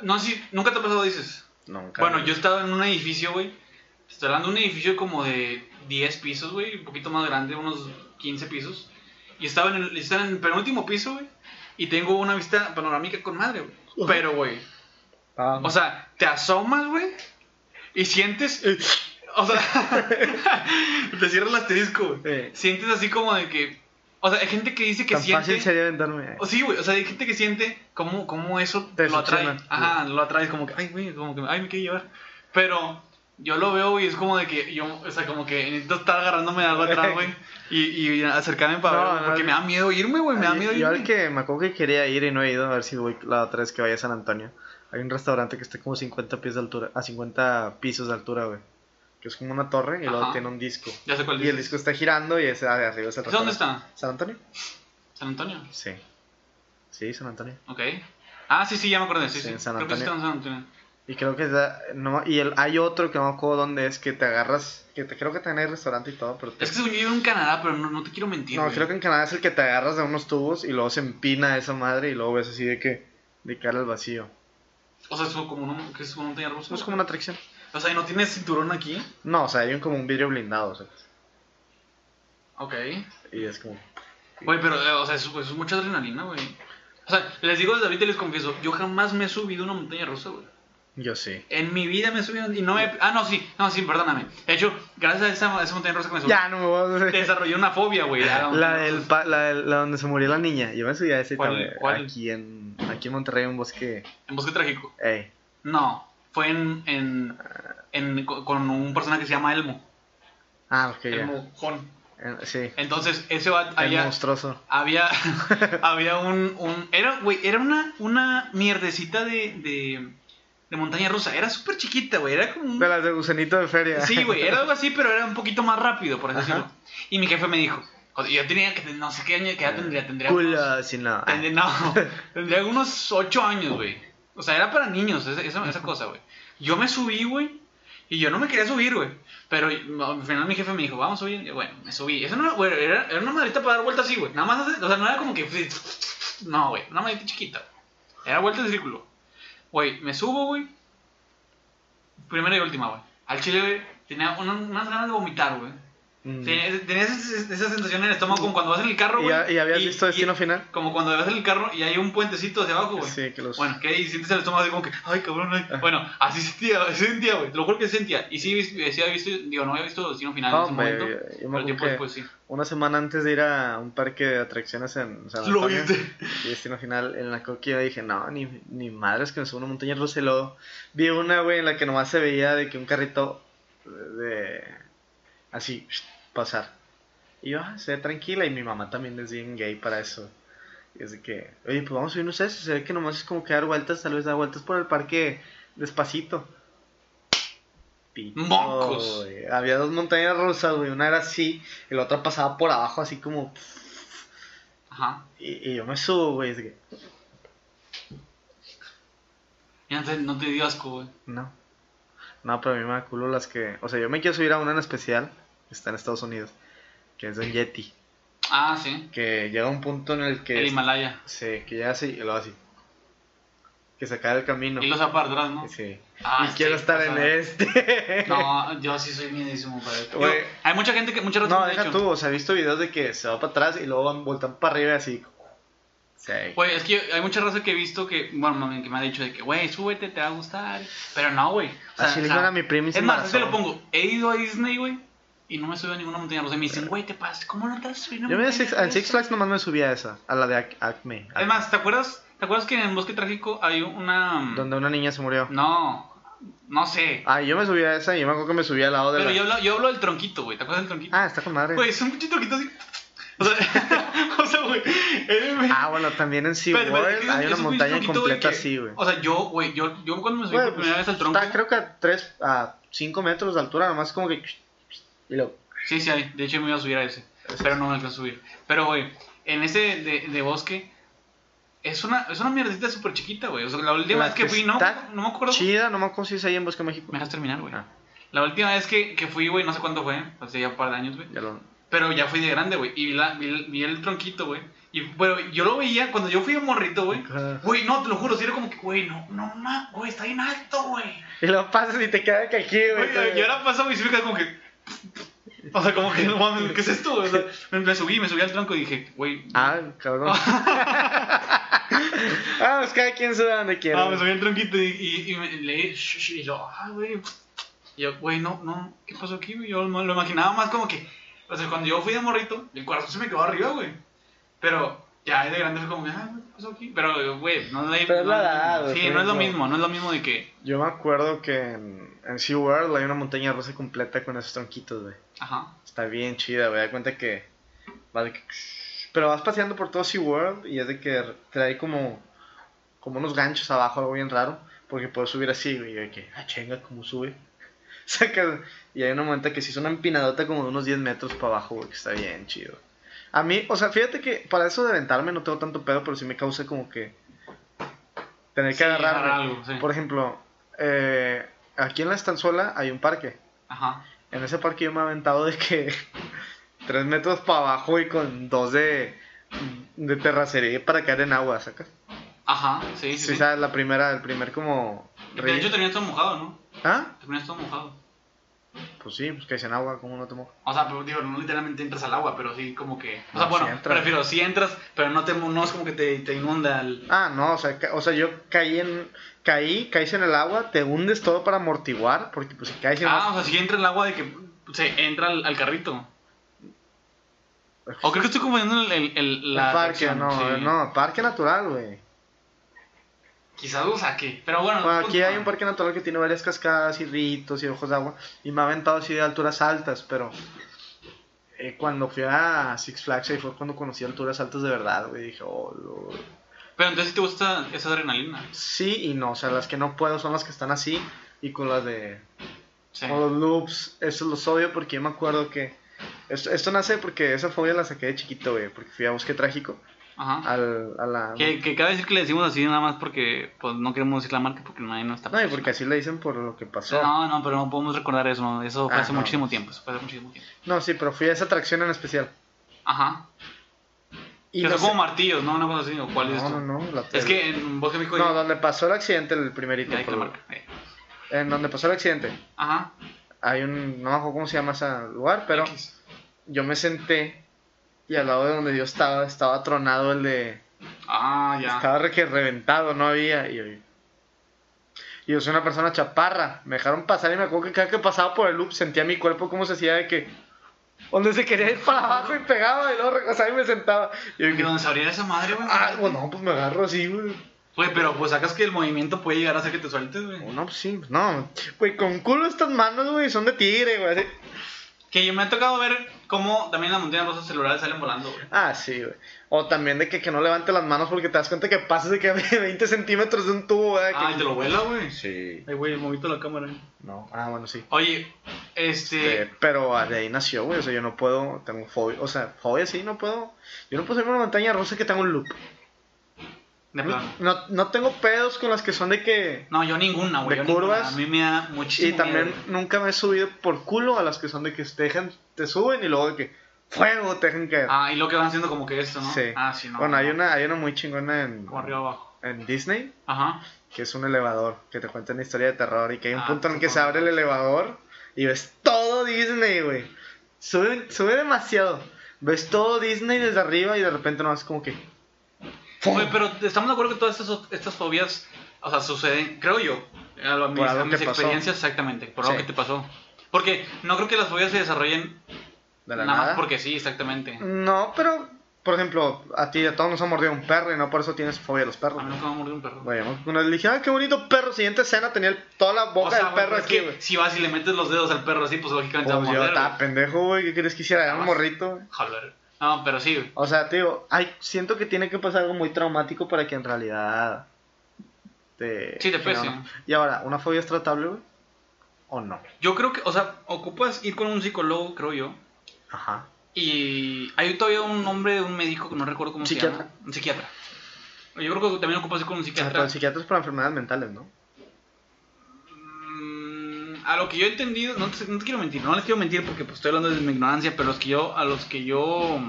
No sé si... ¿Nunca te ha pasado, dices? nunca. Bueno, yo estaba en un edificio, güey. Estoy hablando de un edificio como de 10 pisos, güey. Un poquito más grande, unos 15 pisos. Y estaba en el, estaba en el penúltimo piso, güey. Y tengo una vista panorámica con madre, güey. Pero, güey. Ah, O sea, te asomas, güey. Y sientes. O sea, *laughs* te cierras el asterisco, güey. Eh. Sientes así como de que. O sea, hay gente que dice que tan siente. fácil sería aventarme. O sí, güey, o sea, hay gente que siente cómo, cómo eso Te lo atrae. Ajá, lo atrae, como que, ay, güey, como que, ay, me quiere llevar. Pero yo lo veo, güey, es como de que yo, o sea, como que necesito estar agarrándome de algo atrás, güey, y, y acercarme para No, ver, no, porque no. me da miedo irme, güey, me da miedo Yo, yo irme. al que me acuerdo que quería ir y no he ido, a ver si voy la otra vez que vaya a San Antonio. Hay un restaurante que está como 50 pies de altura, a 50 pisos de altura, güey. Que es como una torre y luego tiene un disco. Ya sé cuál Y el disco está girando y ese de arriba es el ¿Dónde está? ¿San Antonio? ¿San Antonio? Sí. Sí, San Antonio. Ok. Ah, sí, sí, ya me acordé, sí, Sí, San Creo que sí está Antonio. en San Antonio. Y creo que da- no, y el, hay otro que no me acuerdo dónde es, que te agarras, que te, creo que también hay restaurante y todo, pero te- Es que según yo vivo en Canadá, pero no, no te quiero mentir, No, güey. creo que en Canadá es el que te agarras de unos tubos y luego se empina esa madre y luego ves así de que de cara al vacío. O sea, es como una, que es una montaña rusa. No es como una atracción. O sea, ¿y no tienes cinturón aquí? No, o sea, hay un, como un vidrio blindado, o sea, Ok. y es como... Güey, pero, eh, o sea, eso es mucha adrenalina, güey. O sea, les digo desde ahorita y les confieso, yo jamás me he subido a una montaña rusa, güey. Yo sí. En mi vida me he subido y no me... Ah, no, sí, no, sí, perdóname. De hecho, gracias a esa, a esa montaña rusa que me subí, Ya, no me voy a desarrollé una fobia, güey. *laughs* La del pa- la, del- la donde se murió la niña. Yo me subí a ese ¿Cuál- también. cuál? Aquí en aquí en Monterrey un bosque. En Bosque Trágico. Ey. No, fue en, en, en- co- con un personaje que se llama Elmo. Ah, ok, ya. Elmo Jon. Sí. Entonces, ese va El allá... monstruoso. Había, *laughs* había un, un era, güey, era una, una mierdecita de, de, de montaña rusa. Era súper chiquita, güey. Era como un... De las de gusanito de feria. Sí, güey, era algo así, pero era un poquito más rápido, por así decirlo. Y mi jefe me dijo, yo tenía que, no sé qué año, qué edad tendría, tendría Culo, si no. tendría, no, *laughs* tendría unos 8 años, güey. O sea, era para niños esa, esa, esa cosa, güey. Yo me subí, güey, y yo no me quería subir, güey. Pero al final mi jefe me dijo, vamos a subir. Y bueno, me subí. Eso no era, güey, era, era una madrita para dar vueltas así, güey. Nada más, o sea, no era como que... *laughs* No, güey, una madrita chiquita. Era vuelta de círculo. Güey, me subo, güey. Primera y última, güey. Al chile, güey, tenía una- unas ganas de vomitar, güey. Mm. Tenía, tenía esa, sensación en el estómago como cuando vas en el carro, ¿Y, güey. ya- y habías visto Destino Final? Como cuando vas en el carro y hay un puentecito hacia abajo, güey. Sí, que los. Bueno, que ahí sientes el estómago así como que, ay, cabrón, ay. Bueno, así *laughs* sentía, así sentía, güey. Lo juro que sentía. Y sí, sí había visto, digo, no había visto Destino Final en ese momento. yo me Pero tiempo después sí. una semana antes de ir a un parque de atracciones en San Lo Antonio viste. y Destino Final, en la coquilla dije, no, ni, ni madres que me subo una montaña rusa y luego vi una, güey, en la que nomás se veía de que un carrito de... así, pasar. Y yo, ah, se ve tranquila y mi mamá también es bien gay para eso. Y es de que, oye, pues vamos a subirnos a eso, se ve que nomás es como que dar vueltas, tal vez dar vueltas por el parque despacito. Pito, ¡Mocos! güey. Había dos montañas rusas, güey. Una era así y la otra pasaba por abajo, así como. Ajá. Y, y yo me subo, güey. Que, Y no te, no te dio asco, güey. no. No, pero a mí me da culo las que. O sea, yo me quiero subir a una en especial, está en Estados Unidos, que es un Yeti. Ah, sí. Que llega un punto en el que. El Himalaya. Sí, que llega así y luego así. Que se cae el camino. Y los para atrás, ¿no? Sí. Ah, y sí, quiero estar en este. *laughs* No, yo sí soy miedísimo para esto. Digo, Hay mucha gente que, mucha No, deja tú, o sea, he visto videos de que se va para atrás y luego van voltan para arriba y así. Sí. Güey, es que hay mucha raza que he visto que, bueno, que me ha dicho de que, güey, súbete, te va a gustar. Pero no, güey. O sea, Así le o sea, dijeron a mi prima y se Es más, te lo pongo. He ido a Disney, güey, y no me subo a ninguna montaña rusa. Y me dicen, güey, te pasa, ¿cómo no te vas a subir a una Yo me Six, al? Six Flags nomás me subí a esa, a la de Ac- Acme. Es más, ¿te acuerdas, ¿te acuerdas que en Bosque Trágico hay una... Donde una niña se murió. No, no sé. Ah, yo me subí a esa y yo me acuerdo que me subí al lado de Pero la... yo hablo, yo hablo del tronquito, güey. ¿Te acuerdas del tronquito? Ah, está con madre. Güey, es un pinche tronquito así. O sea, *laughs* o sea, güey. eh, güey. Ah, bueno, también en SeaWorld hay una un montaña completa que- así, güey. O sea, yo, güey, yo, yo cuando me subí Güey, por primera pues, vez al tronco. Está creo que a 3, a 5 metros de altura, nomás como que... Sí, sí hay. De hecho, me iba a subir a ese. Pero no me alcanzó a subir. Pero, güey, en ese de, de bosque. Es una, es una mierdita súper chiquita, güey. O sea, la última vez que fui, no, no me acuerdo. Chida, no me acuerdo si es ahí en Bosque México. Me dejas terminar, güey. Ah. La última vez que, que fui, güey, no sé cuánto fue. Hace ya un par de años, güey. Lo... Pero ya fui de grande, güey. Y vi, la, vi, el- vi el tronquito, güey. Y, pero yo lo veía cuando yo fui a morrito, güey. Güey, no, te lo juro, sí era como que, güey, no, no, güey, está bien alto, güey. Y luego pasas y te queda que aquí, güey. Güey, y ahora güey, y se me como que. O sea, como que no mames, ¿qué es esto? O sea, me, subí, me subí al tronco y dije, güey. Ah, cabrón. *laughs* ah, pues cada quien se da donde quiere. Ah, me subí al tronquito y, y, y me leí, y yo, ah, güey. Y yo, güey, no, no, ¿qué pasó aquí? Yo no- lo imaginaba más como que. O sea, cuando yo fui de morrito, el corazón se me quedó arriba, güey. Pero ya de grande fue como, ah, ¿qué pasó aquí? Pero, güey, no no- edad, güey, Sí, no es lo mismo, no es lo mismo de que. Yo me acuerdo que en, en SeaWorld hay una montaña rusa completa con esos tronquitos, güey. Ajá. Está bien chida, güey. Da cuenta que. va de que- Pero vas paseando por todo SeaWorld y es de que trae como. Como unos ganchos abajo, algo bien raro. Porque puedes subir así, güey. Y de que, ah, chinga, ¿cómo sube? *laughs* Sacas. Y hay una momento que sí es una empinadota como de unos 10 metros para abajo, güey. Que está bien chido. A mí, o sea, fíjate que para eso de aventarme no tengo tanto pedo, pero sí me causa como que. Tener que Sí, agarrarme. agarrar algo, sí. Por ejemplo, eh, aquí en la estanzuela hay un parque. Ajá. En ese parque yo me he aventado de que *laughs* tres metros para abajo y con dos de, de terracería para caer en agua, ¿sacas? Ajá, sí, sí. Sí, sí. sabes, la primera, el primer como... De hecho, terminas todo mojado, ¿no? ¿Ah? Terminas todo mojado. Pues sí, pues caes en agua, ¿cómo no te mojas? O sea, pero digo, no literalmente entras al agua, pero sí como que... O sea, No, bueno, sí prefiero, sí entras, pero no, te, no es como que te, te inunda el... Ah, no, o sea, o sea, yo caí en... Caí, caes en el agua, te hundes todo para amortiguar, porque pues si caes en Ah, o sea, sí entra el agua de que se entra al, al carrito. O creo que estoy confundiendo el, el, el- el la parque, atracción, no, sí. no, parque natural, güey. Quizás lo saque, pero bueno. Bueno, aquí pues, hay un parque natural que tiene varias cascadas y ritos y ojos de agua. Y me ha aventado así de alturas altas, pero eh, cuando fui a Six Flags ahí fue cuando conocí alturas altas de verdad, güey. Dije, oh, Lord. Pero entonces te gusta esa adrenalina. Sí y no, o sea, las que no puedo son las que están así y con las de... Sí. Con los loops, eso los odio porque yo me acuerdo que... Esto, esto nace porque esa fobia la saqué de chiquito, güey, porque fui a Bosque Trágico, Ajá. al, a la... Que, que cabe decir que le decimos así nada más porque pues no queremos decir la marca porque nadie no está. No, y porque así le dicen por lo que pasó. No, no, pero no podemos recordar eso. ¿no? Eso fue Ah, hace no. muchísimo tiempo. Eso fue hace muchísimo tiempo. No, sí, pero fui a esa atracción en especial. Ajá. Y que no son como sé- martillos, ¿no? Una cosa así. ¿o ¿Cuál es no, esto? no, no, la Es que en Bosque México No, donde pasó el accidente, el primerito. La por- marca. eh. En donde pasó el accidente, Ajá. hay un... No me acuerdo cómo se llama ese lugar, pero X. yo me senté y al lado de donde yo estaba, estaba tronado el de... Ah, ya. Estaba re que reventado, no había. Y yo, y yo soy una persona chaparra. Me dejaron pasar y me acuerdo que cada que pasaba por el loop sentía mi cuerpo como se hacía de que. Donde se quería ir para abajo y pegaba y luego regresaba y me sentaba. Y yo ¿Y dije, dónde se abriera esa madre, güey? ah, bueno, pues me agarro así, güey. Güey, pero pues sacas que el movimiento puede llegar a hacer que te sueltes, güey. No, pues sí, pues no. Güey, con culo estas manos, güey, son de tigre, güey. Que yo me ha tocado ver cómo también las montañas rusas celulares salen volando, güey. Ah, sí, güey. O también de que, que no levante las manos porque te das cuenta que pasas de que *laughs* 20 centímetros de un tubo, güey. Ah, que- y te lo vuela, güey. Sí. Ay, güey, movito la cámara. No, ah, bueno, sí. Oye, este. Eh, pero de ahí nació, güey. O sea, yo no puedo, tengo fobia. O sea, fobia sí, no puedo. Yo no puedo subirme a una montaña rusa que tenga un loop. de No, plano. no, no tengo pedos con las que son de que. No, yo ninguna, güey. ¿De yo ninguna. curvas? A mí me da muchísimo Y también miedo. nunca me he subido por culo a las que son de que te dejan, te suben y luego de que fuego te dejan caer. Ah, y lo que van haciendo como que esto, ¿no? Sí. Ah, sí, no. bueno, hay una, hay una muy chingona en, Como arriba abajo. en Disney, Ajá. que es un elevador, que te cuenta una historia de terror y que hay un Ah, punto en el que se abre el elevador y ves todo Disney, güey. Sube, sube demasiado. Ves todo Disney desde arriba y de repente no es como que... Güey, pero estamos de acuerdo que todas estas, estas fobias, o sea, suceden, creo yo, a, lo- a mis, a mis pasó. experiencias exactamente, por Sí. que te pasó. Porque no creo que las fobias se desarrollen De la nada nada. más porque sí, exactamente. No, pero, por ejemplo, a ti a todos nos ha mordido un perro y no por eso tienes fobia a los A perros. mí nunca me ha mordido un perro. Güey, una le dije, ah, qué bonito perro. Siguiente escena tenía el- toda la boca o sea, del güey, perro pero es aquí, que güey. si vas y le metes los dedos al perro así, pues lógicamente se va a Pues morder. güey. pendejo, güey. ¿Qué quieres que hiciera? Era un morrito, güey. Joder. No, pero sí, güey. O sea, te digo, ay, siento que tiene que pasar algo muy traumático para que en realidad te... Sí, te pese. no. Y ahora, ¿una fobia es tratable, güey? ¿O no? Yo creo que, o sea, ocupas ir con un psicólogo, creo yo. Ajá. Y hay todavía un nombre de un médico que no recuerdo cómo se ¿Psiquiatra? llama. Un psiquiatra. Yo creo que también ocupas ir con un O sea, psiquiatra. el psiquiatra es para enfermedades mentales, ¿no? Mm, a lo que yo he entendido, no te, no te quiero mentir, no les quiero mentir porque pues, estoy hablando desde mi ignorancia, pero los que yo, a los que yo,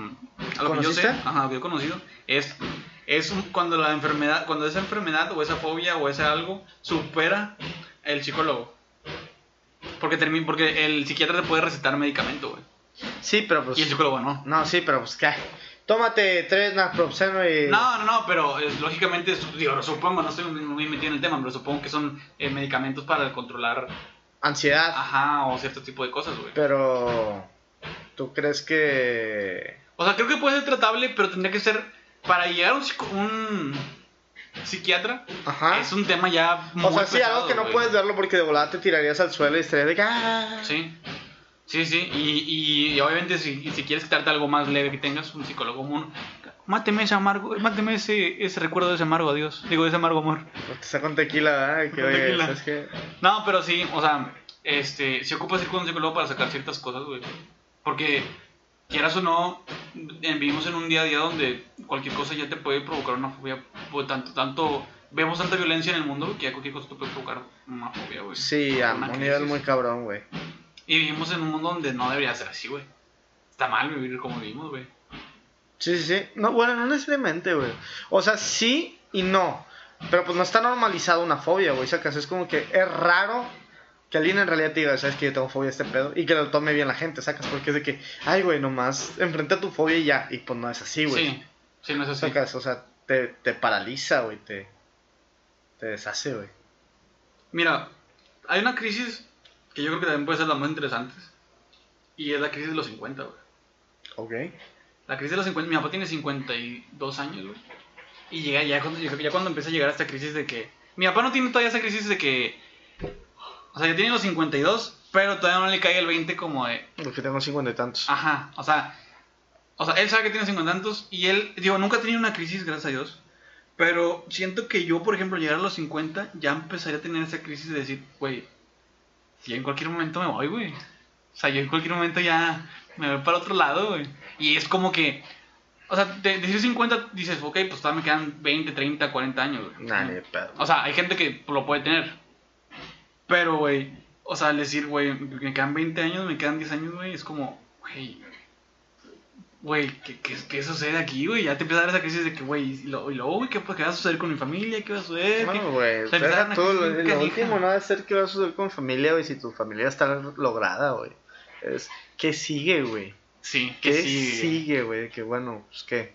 a lo que yo sé, ajá, lo que yo he conocido, es, es un- cuando la enfermedad, cuando esa enfermedad o esa fobia o ese algo supera el psicólogo. Porque, termi- porque el psiquiatra te puede recetar medicamento, güey. Sí, pero pues... Y el psicólogo no. No, sí, pero pues, ¿qué? Tómate tres naproxeno y... No, no, no, pero eh, lógicamente, digo, supongo, no estoy muy metido en el tema, pero supongo que son eh, medicamentos para controlar, Ansiedad. ajá, o cierto tipo de cosas, güey. Pero... ¿Tú crees que... O sea, creo que puede ser tratable, pero tendría que ser. Para llegar a un, un psiquiatra, Ajá. es un tema ya. Muy O sea, sí, pesado, algo que no güey. puedes verlo porque de volada te tirarías al suelo y estarías de que... "Ah". Sí, sí, sí. Y, y, y obviamente, si, si quieres quitarte algo más leve que tengas, un psicólogo común. Máteme ese amargo, máteme ese, ese recuerdo de ese amargo adiós. Digo, de ese amargo amor. Te saca un tequila, ¿verdad? Que Un oye, tequila. ¿sabes qué? No, pero sí, o sea, este, si ocupas ir con un psicólogo para sacar ciertas cosas, güey. Porque, quieras o no, vivimos en un día a día donde cualquier cosa ya te puede provocar una fobia. pues, tanto, tanto, vemos tanta violencia en el mundo que ya cualquier cosa te puede provocar una fobia, güey. Sí, a un nivel muy cabrón, güey. Y vivimos en un mundo donde no debería ser así, güey. Está mal vivir como vivimos, güey. Sí, sí, sí. No, bueno, no necesariamente, güey. O sea, sí y no. Pero pues no está normalizado una fobia, güey. Sacas, es como que es raro que alguien en realidad te diga, sabes que yo tengo fobia a este pedo. Y que lo tome bien la gente, sacas. Porque es de que, ay, güey, nomás enfrenta tu fobia y ya. Y pues no es así, güey. Sí, sí, no es así. Sacas, o sea, te, te paraliza, güey. Te, te deshace, güey. Mira, hay una crisis que yo creo que también puede ser la más interesante. Y es la crisis de los 50, güey. Ok. La crisis de los 50, mi papá tiene 52 años, güey. Y llega ya cuando, ya cuando empieza a llegar a esta crisis de que... Mi papá no tiene todavía esa crisis de que... O sea, ya tiene los 52, pero todavía no le cae el 20 como de... Porque tengo cincuenta y tantos. Ajá, o sea... O sea, él sabe que tiene 50 tantos y él, digo, nunca ha tenido una crisis, gracias a Dios. Pero siento que yo, por ejemplo, llegar a los 50, ya empezaría a tener esa crisis de decir, güey, si en cualquier momento me voy, güey. O sea, yo en cualquier momento ya me voy para otro lado, güey. Y es como que, o sea, de decir 50 dices, ok, pues todavía me quedan 20, 30, 40 años, güey. Nah. O sea, hay gente que lo puede tener. Pero, güey, o sea, al decir, güey, me quedan 20 años, me quedan 10 años, güey, es como, güey, güey, ¿qué, qué, qué sucede aquí, güey? Ya te empieza a dar esa crisis de que, güey, y lo- y luego, güey, ¿qué, ¿qué va a suceder con mi familia? ¿Qué va a suceder? ¿Qué- No, güey, Se empieza a deja dar una todo, lo, último no va a ser que va a suceder con familia, güey, si tu familia está lograda, güey. Es, ¿qué sigue, güey? Sí, ¿Qué que sí. sigue, güey? Que bueno, pues, ¿qué?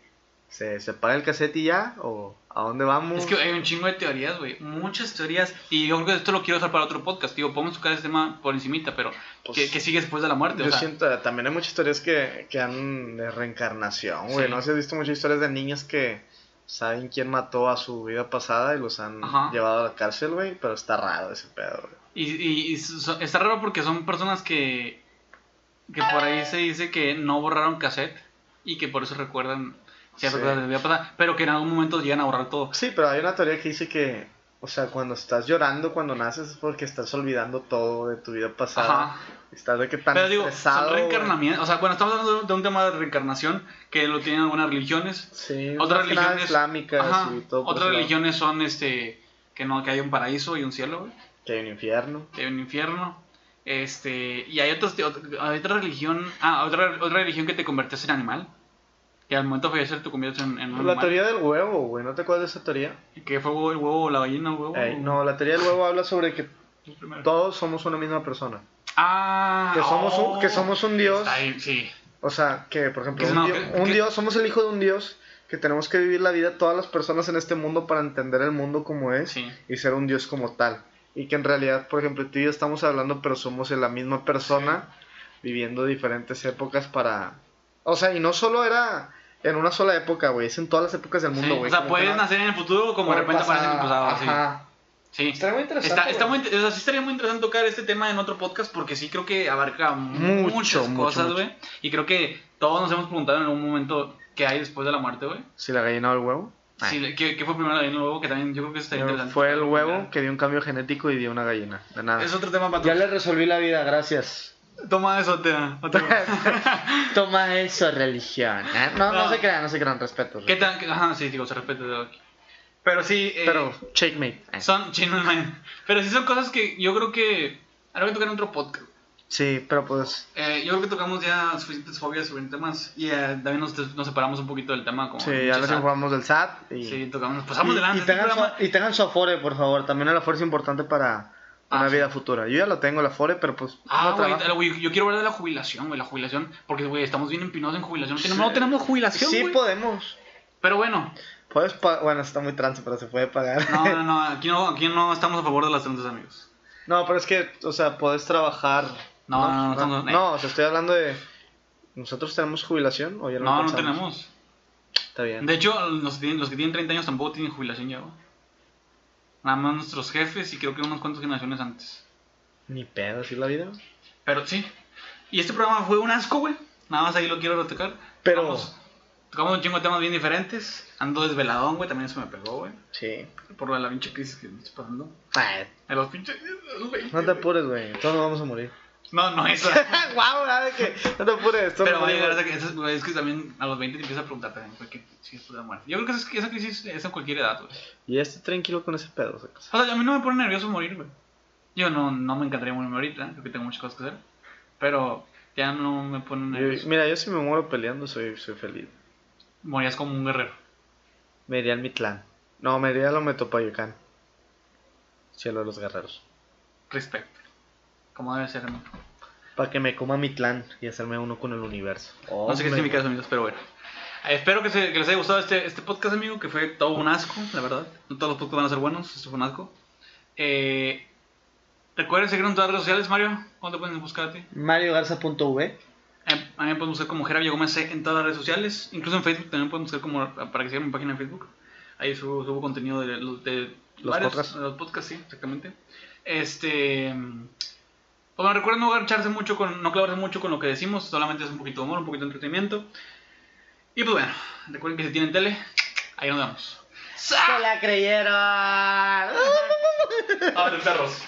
¿Se, ¿Se paga el cassette y ya? ¿O a dónde vamos? Es que hay un chingo de teorías, güey. Muchas teorías. Y yo creo que esto lo quiero dejar para otro podcast. Digo, podemos tocar este tema por encimita, pero Pues, ¿qué, qué sigue después de la muerte? Yo o sea, siento, también hay muchas historias que, que han de reencarnación, güey. Sí. No sé, si has visto muchas historias de niños que saben quién mató a su vida pasada y los han Ajá. llevado a la cárcel, güey. Pero está raro ese pedo, güey. Y, y- y so- está raro porque son personas que, que por ahí se dice que no borraron cassette y que por eso recuerdan ciertas Sí. cosas pero que en algún momento llegan a borrar todo. Sí, pero hay una teoría que dice que, o sea, cuando estás llorando cuando naces es porque estás olvidando todo de tu vida pasada. Ajá. Estás de que tan Pero digo, estresado, son reencarnamientos. O sea, bueno, estamos hablando de un tema de reencarnación que lo tienen algunas religiones. Sí, Otras religiones. islámicas Ajá, y todo otras lado. religiones son este que no que hay un paraíso y un cielo, güey. Que hay un infierno. que hay un infierno. Este, y hay otros ot- hay otra religión, ah, otra otra religión que te conviertes en animal. Que al momento de fallecer te conviertes en, en un La animal. teoría del huevo, güey, ¿no te acuerdas de esa teoría? ¿Qué fue el huevo o la gallina el huevo? Ey, no, la teoría del huevo habla sobre que todos somos una misma persona. Ah, Que somos un- oh. que somos un dios. Ahí, sí. O sea, que por ejemplo, Que un, no, dio- que- un que- dios, somos el hijo de un dios, que tenemos que vivir la vida todas las personas en este mundo para entender el mundo como es Sí. y ser un dios como tal. Y que en realidad, por ejemplo, tú y yo estamos hablando, pero somos la misma persona viviendo diferentes épocas para... O sea, y no solo era en una sola época, güey, es en todas las épocas del Sí, mundo, güey. O sea, puedes nacer en el futuro como de repente aparecer en el pasado. sí. Ajá. Sí. Estaría muy interesante, Está, está muy, o sea, sí estaría muy interesante tocar este tema en otro podcast porque sí creo que abarca Mucho, muchas mucho, cosas, güey. Y creo que todos nos hemos preguntado en algún momento qué hay después de la muerte, güey. Si la gallina o el huevo. Sí, ¿qué, qué fue primero la gallina o el huevo? Que también yo creo que eso estaría interesante. Fue el huevo que dio un cambio genético y dio una gallina. De nada. Es otro tema para Ya le resolví la vida, gracias. Toma eso, te *laughs* Toma eso, religión. ¿eh? No, no, No. se crean, no se crean, respeto. ¿Qué tal? Ajá, sí, digo, se respeta. Pero sí, eh, Pero, checkmate. Eh. son man. Pero sí son cosas que yo creo que. Ahora voy a tocar en otro podcast. Sí, pero pues. Eh, yo creo que tocamos ya suficientes fobias sobre temas y eh, también nos, nos separamos un poquito del tema. Como Sí, ya SAT. informamos del SAT. Y, Sí, tocamos, nos pasamos y- delante. y tengan y tengan su Afore, por favor. También el Afore es importante para Ah, una sí. vida futura. Yo ya lo tengo, el Afore, pero pues. Ah, no güey, yo quiero hablar de la jubilación, güey, la jubilación, porque, güey, estamos bien empinados en jubilación. Tenemos- No tenemos jubilación, Sí, podemos. Pero bueno, Puedes Bueno, está muy trance, pero se puede pagar. no, no, no, *laughs* aquí no, aquí no estamos a favor de las tranzas, amigos. No, pero es que, o sea, puedes trabajar. No, no, no, estamos- no, o sea, estoy hablando de. ¿Nosotros tenemos jubilación o ya no No, no tenemos. Está bien. De hecho, los, que tienen- los que tienen 30 años tampoco tienen jubilación ya, güey. Nada más nuestros jefes y creo que unas cuantas generaciones antes. Ni pedo, así la vida. Pero sí. Y este programa fue un asco, güey. Nada más ahí lo quiero retocar. Pero- Tocamos, tocamos un chingo de temas bien diferentes. Ando desveladón, güey. También eso me pegó, güey. Sí. Por la pinche crisis que me estoy pasando. Ay, De los pinches. de los 20, no te apures, güey. Todos nos vamos a morir. No, no eso. *laughs* Guau, nada de que. No te apures. Pero va a llegar hasta que. esas- Es que también a los 20 te empiezas a preguntar también, güey, ¿qué si de la muerte? Yo creo que esa, esa crisis es en cualquier edad, güey. Y ya estoy tranquilo con ese pedo. o sea, que- O sea, a mí no me pone nervioso morir, güey. Yo no, no me encantaría morirme ahorita, creo que tengo muchas cosas que hacer. Pero ya no me pone Yo- nervioso. mira, yo si me muero peleando, soy, soy feliz. Morías como un guerrero. Me iría al Mitlán. No, me iría a lo Metopayocán. Cielo de los guerreros. Respecto. Como debe ser, amigo. Para que me coma Mitlán y hacerme uno con el universo. No sé qué Hombre. significa eso, amigos, pero bueno. Eh, espero que, se- que les haya gustado este, este podcast, amigo, que fue todo un asco, la verdad. No todos los podcasts van a ser buenos, esto fue un asco. Eh, recuerden seguirnos en todas las redes sociales, Mario. ¿Cómo te pueden buscar a ti? MarioGarza.v. Eh, a mí me pueden buscar como Gerardo Gómez en todas las redes sociales. Incluso en Facebook también pueden buscar como para que sigan mi página en Facebook. Ahí subo, subo contenido de, los- de Los varios- podcasts. de los podcasts, sí, exactamente. Este. Pues bueno, recuerden no garcharse mucho con, no clavarse mucho con lo que decimos, solamente es un poquito de humor, un poquito de entretenimiento. Y pues bueno, recuerden que si tienen tele, ahí nos vemos. ¡Se la creyeron! *laughs* Abren perros.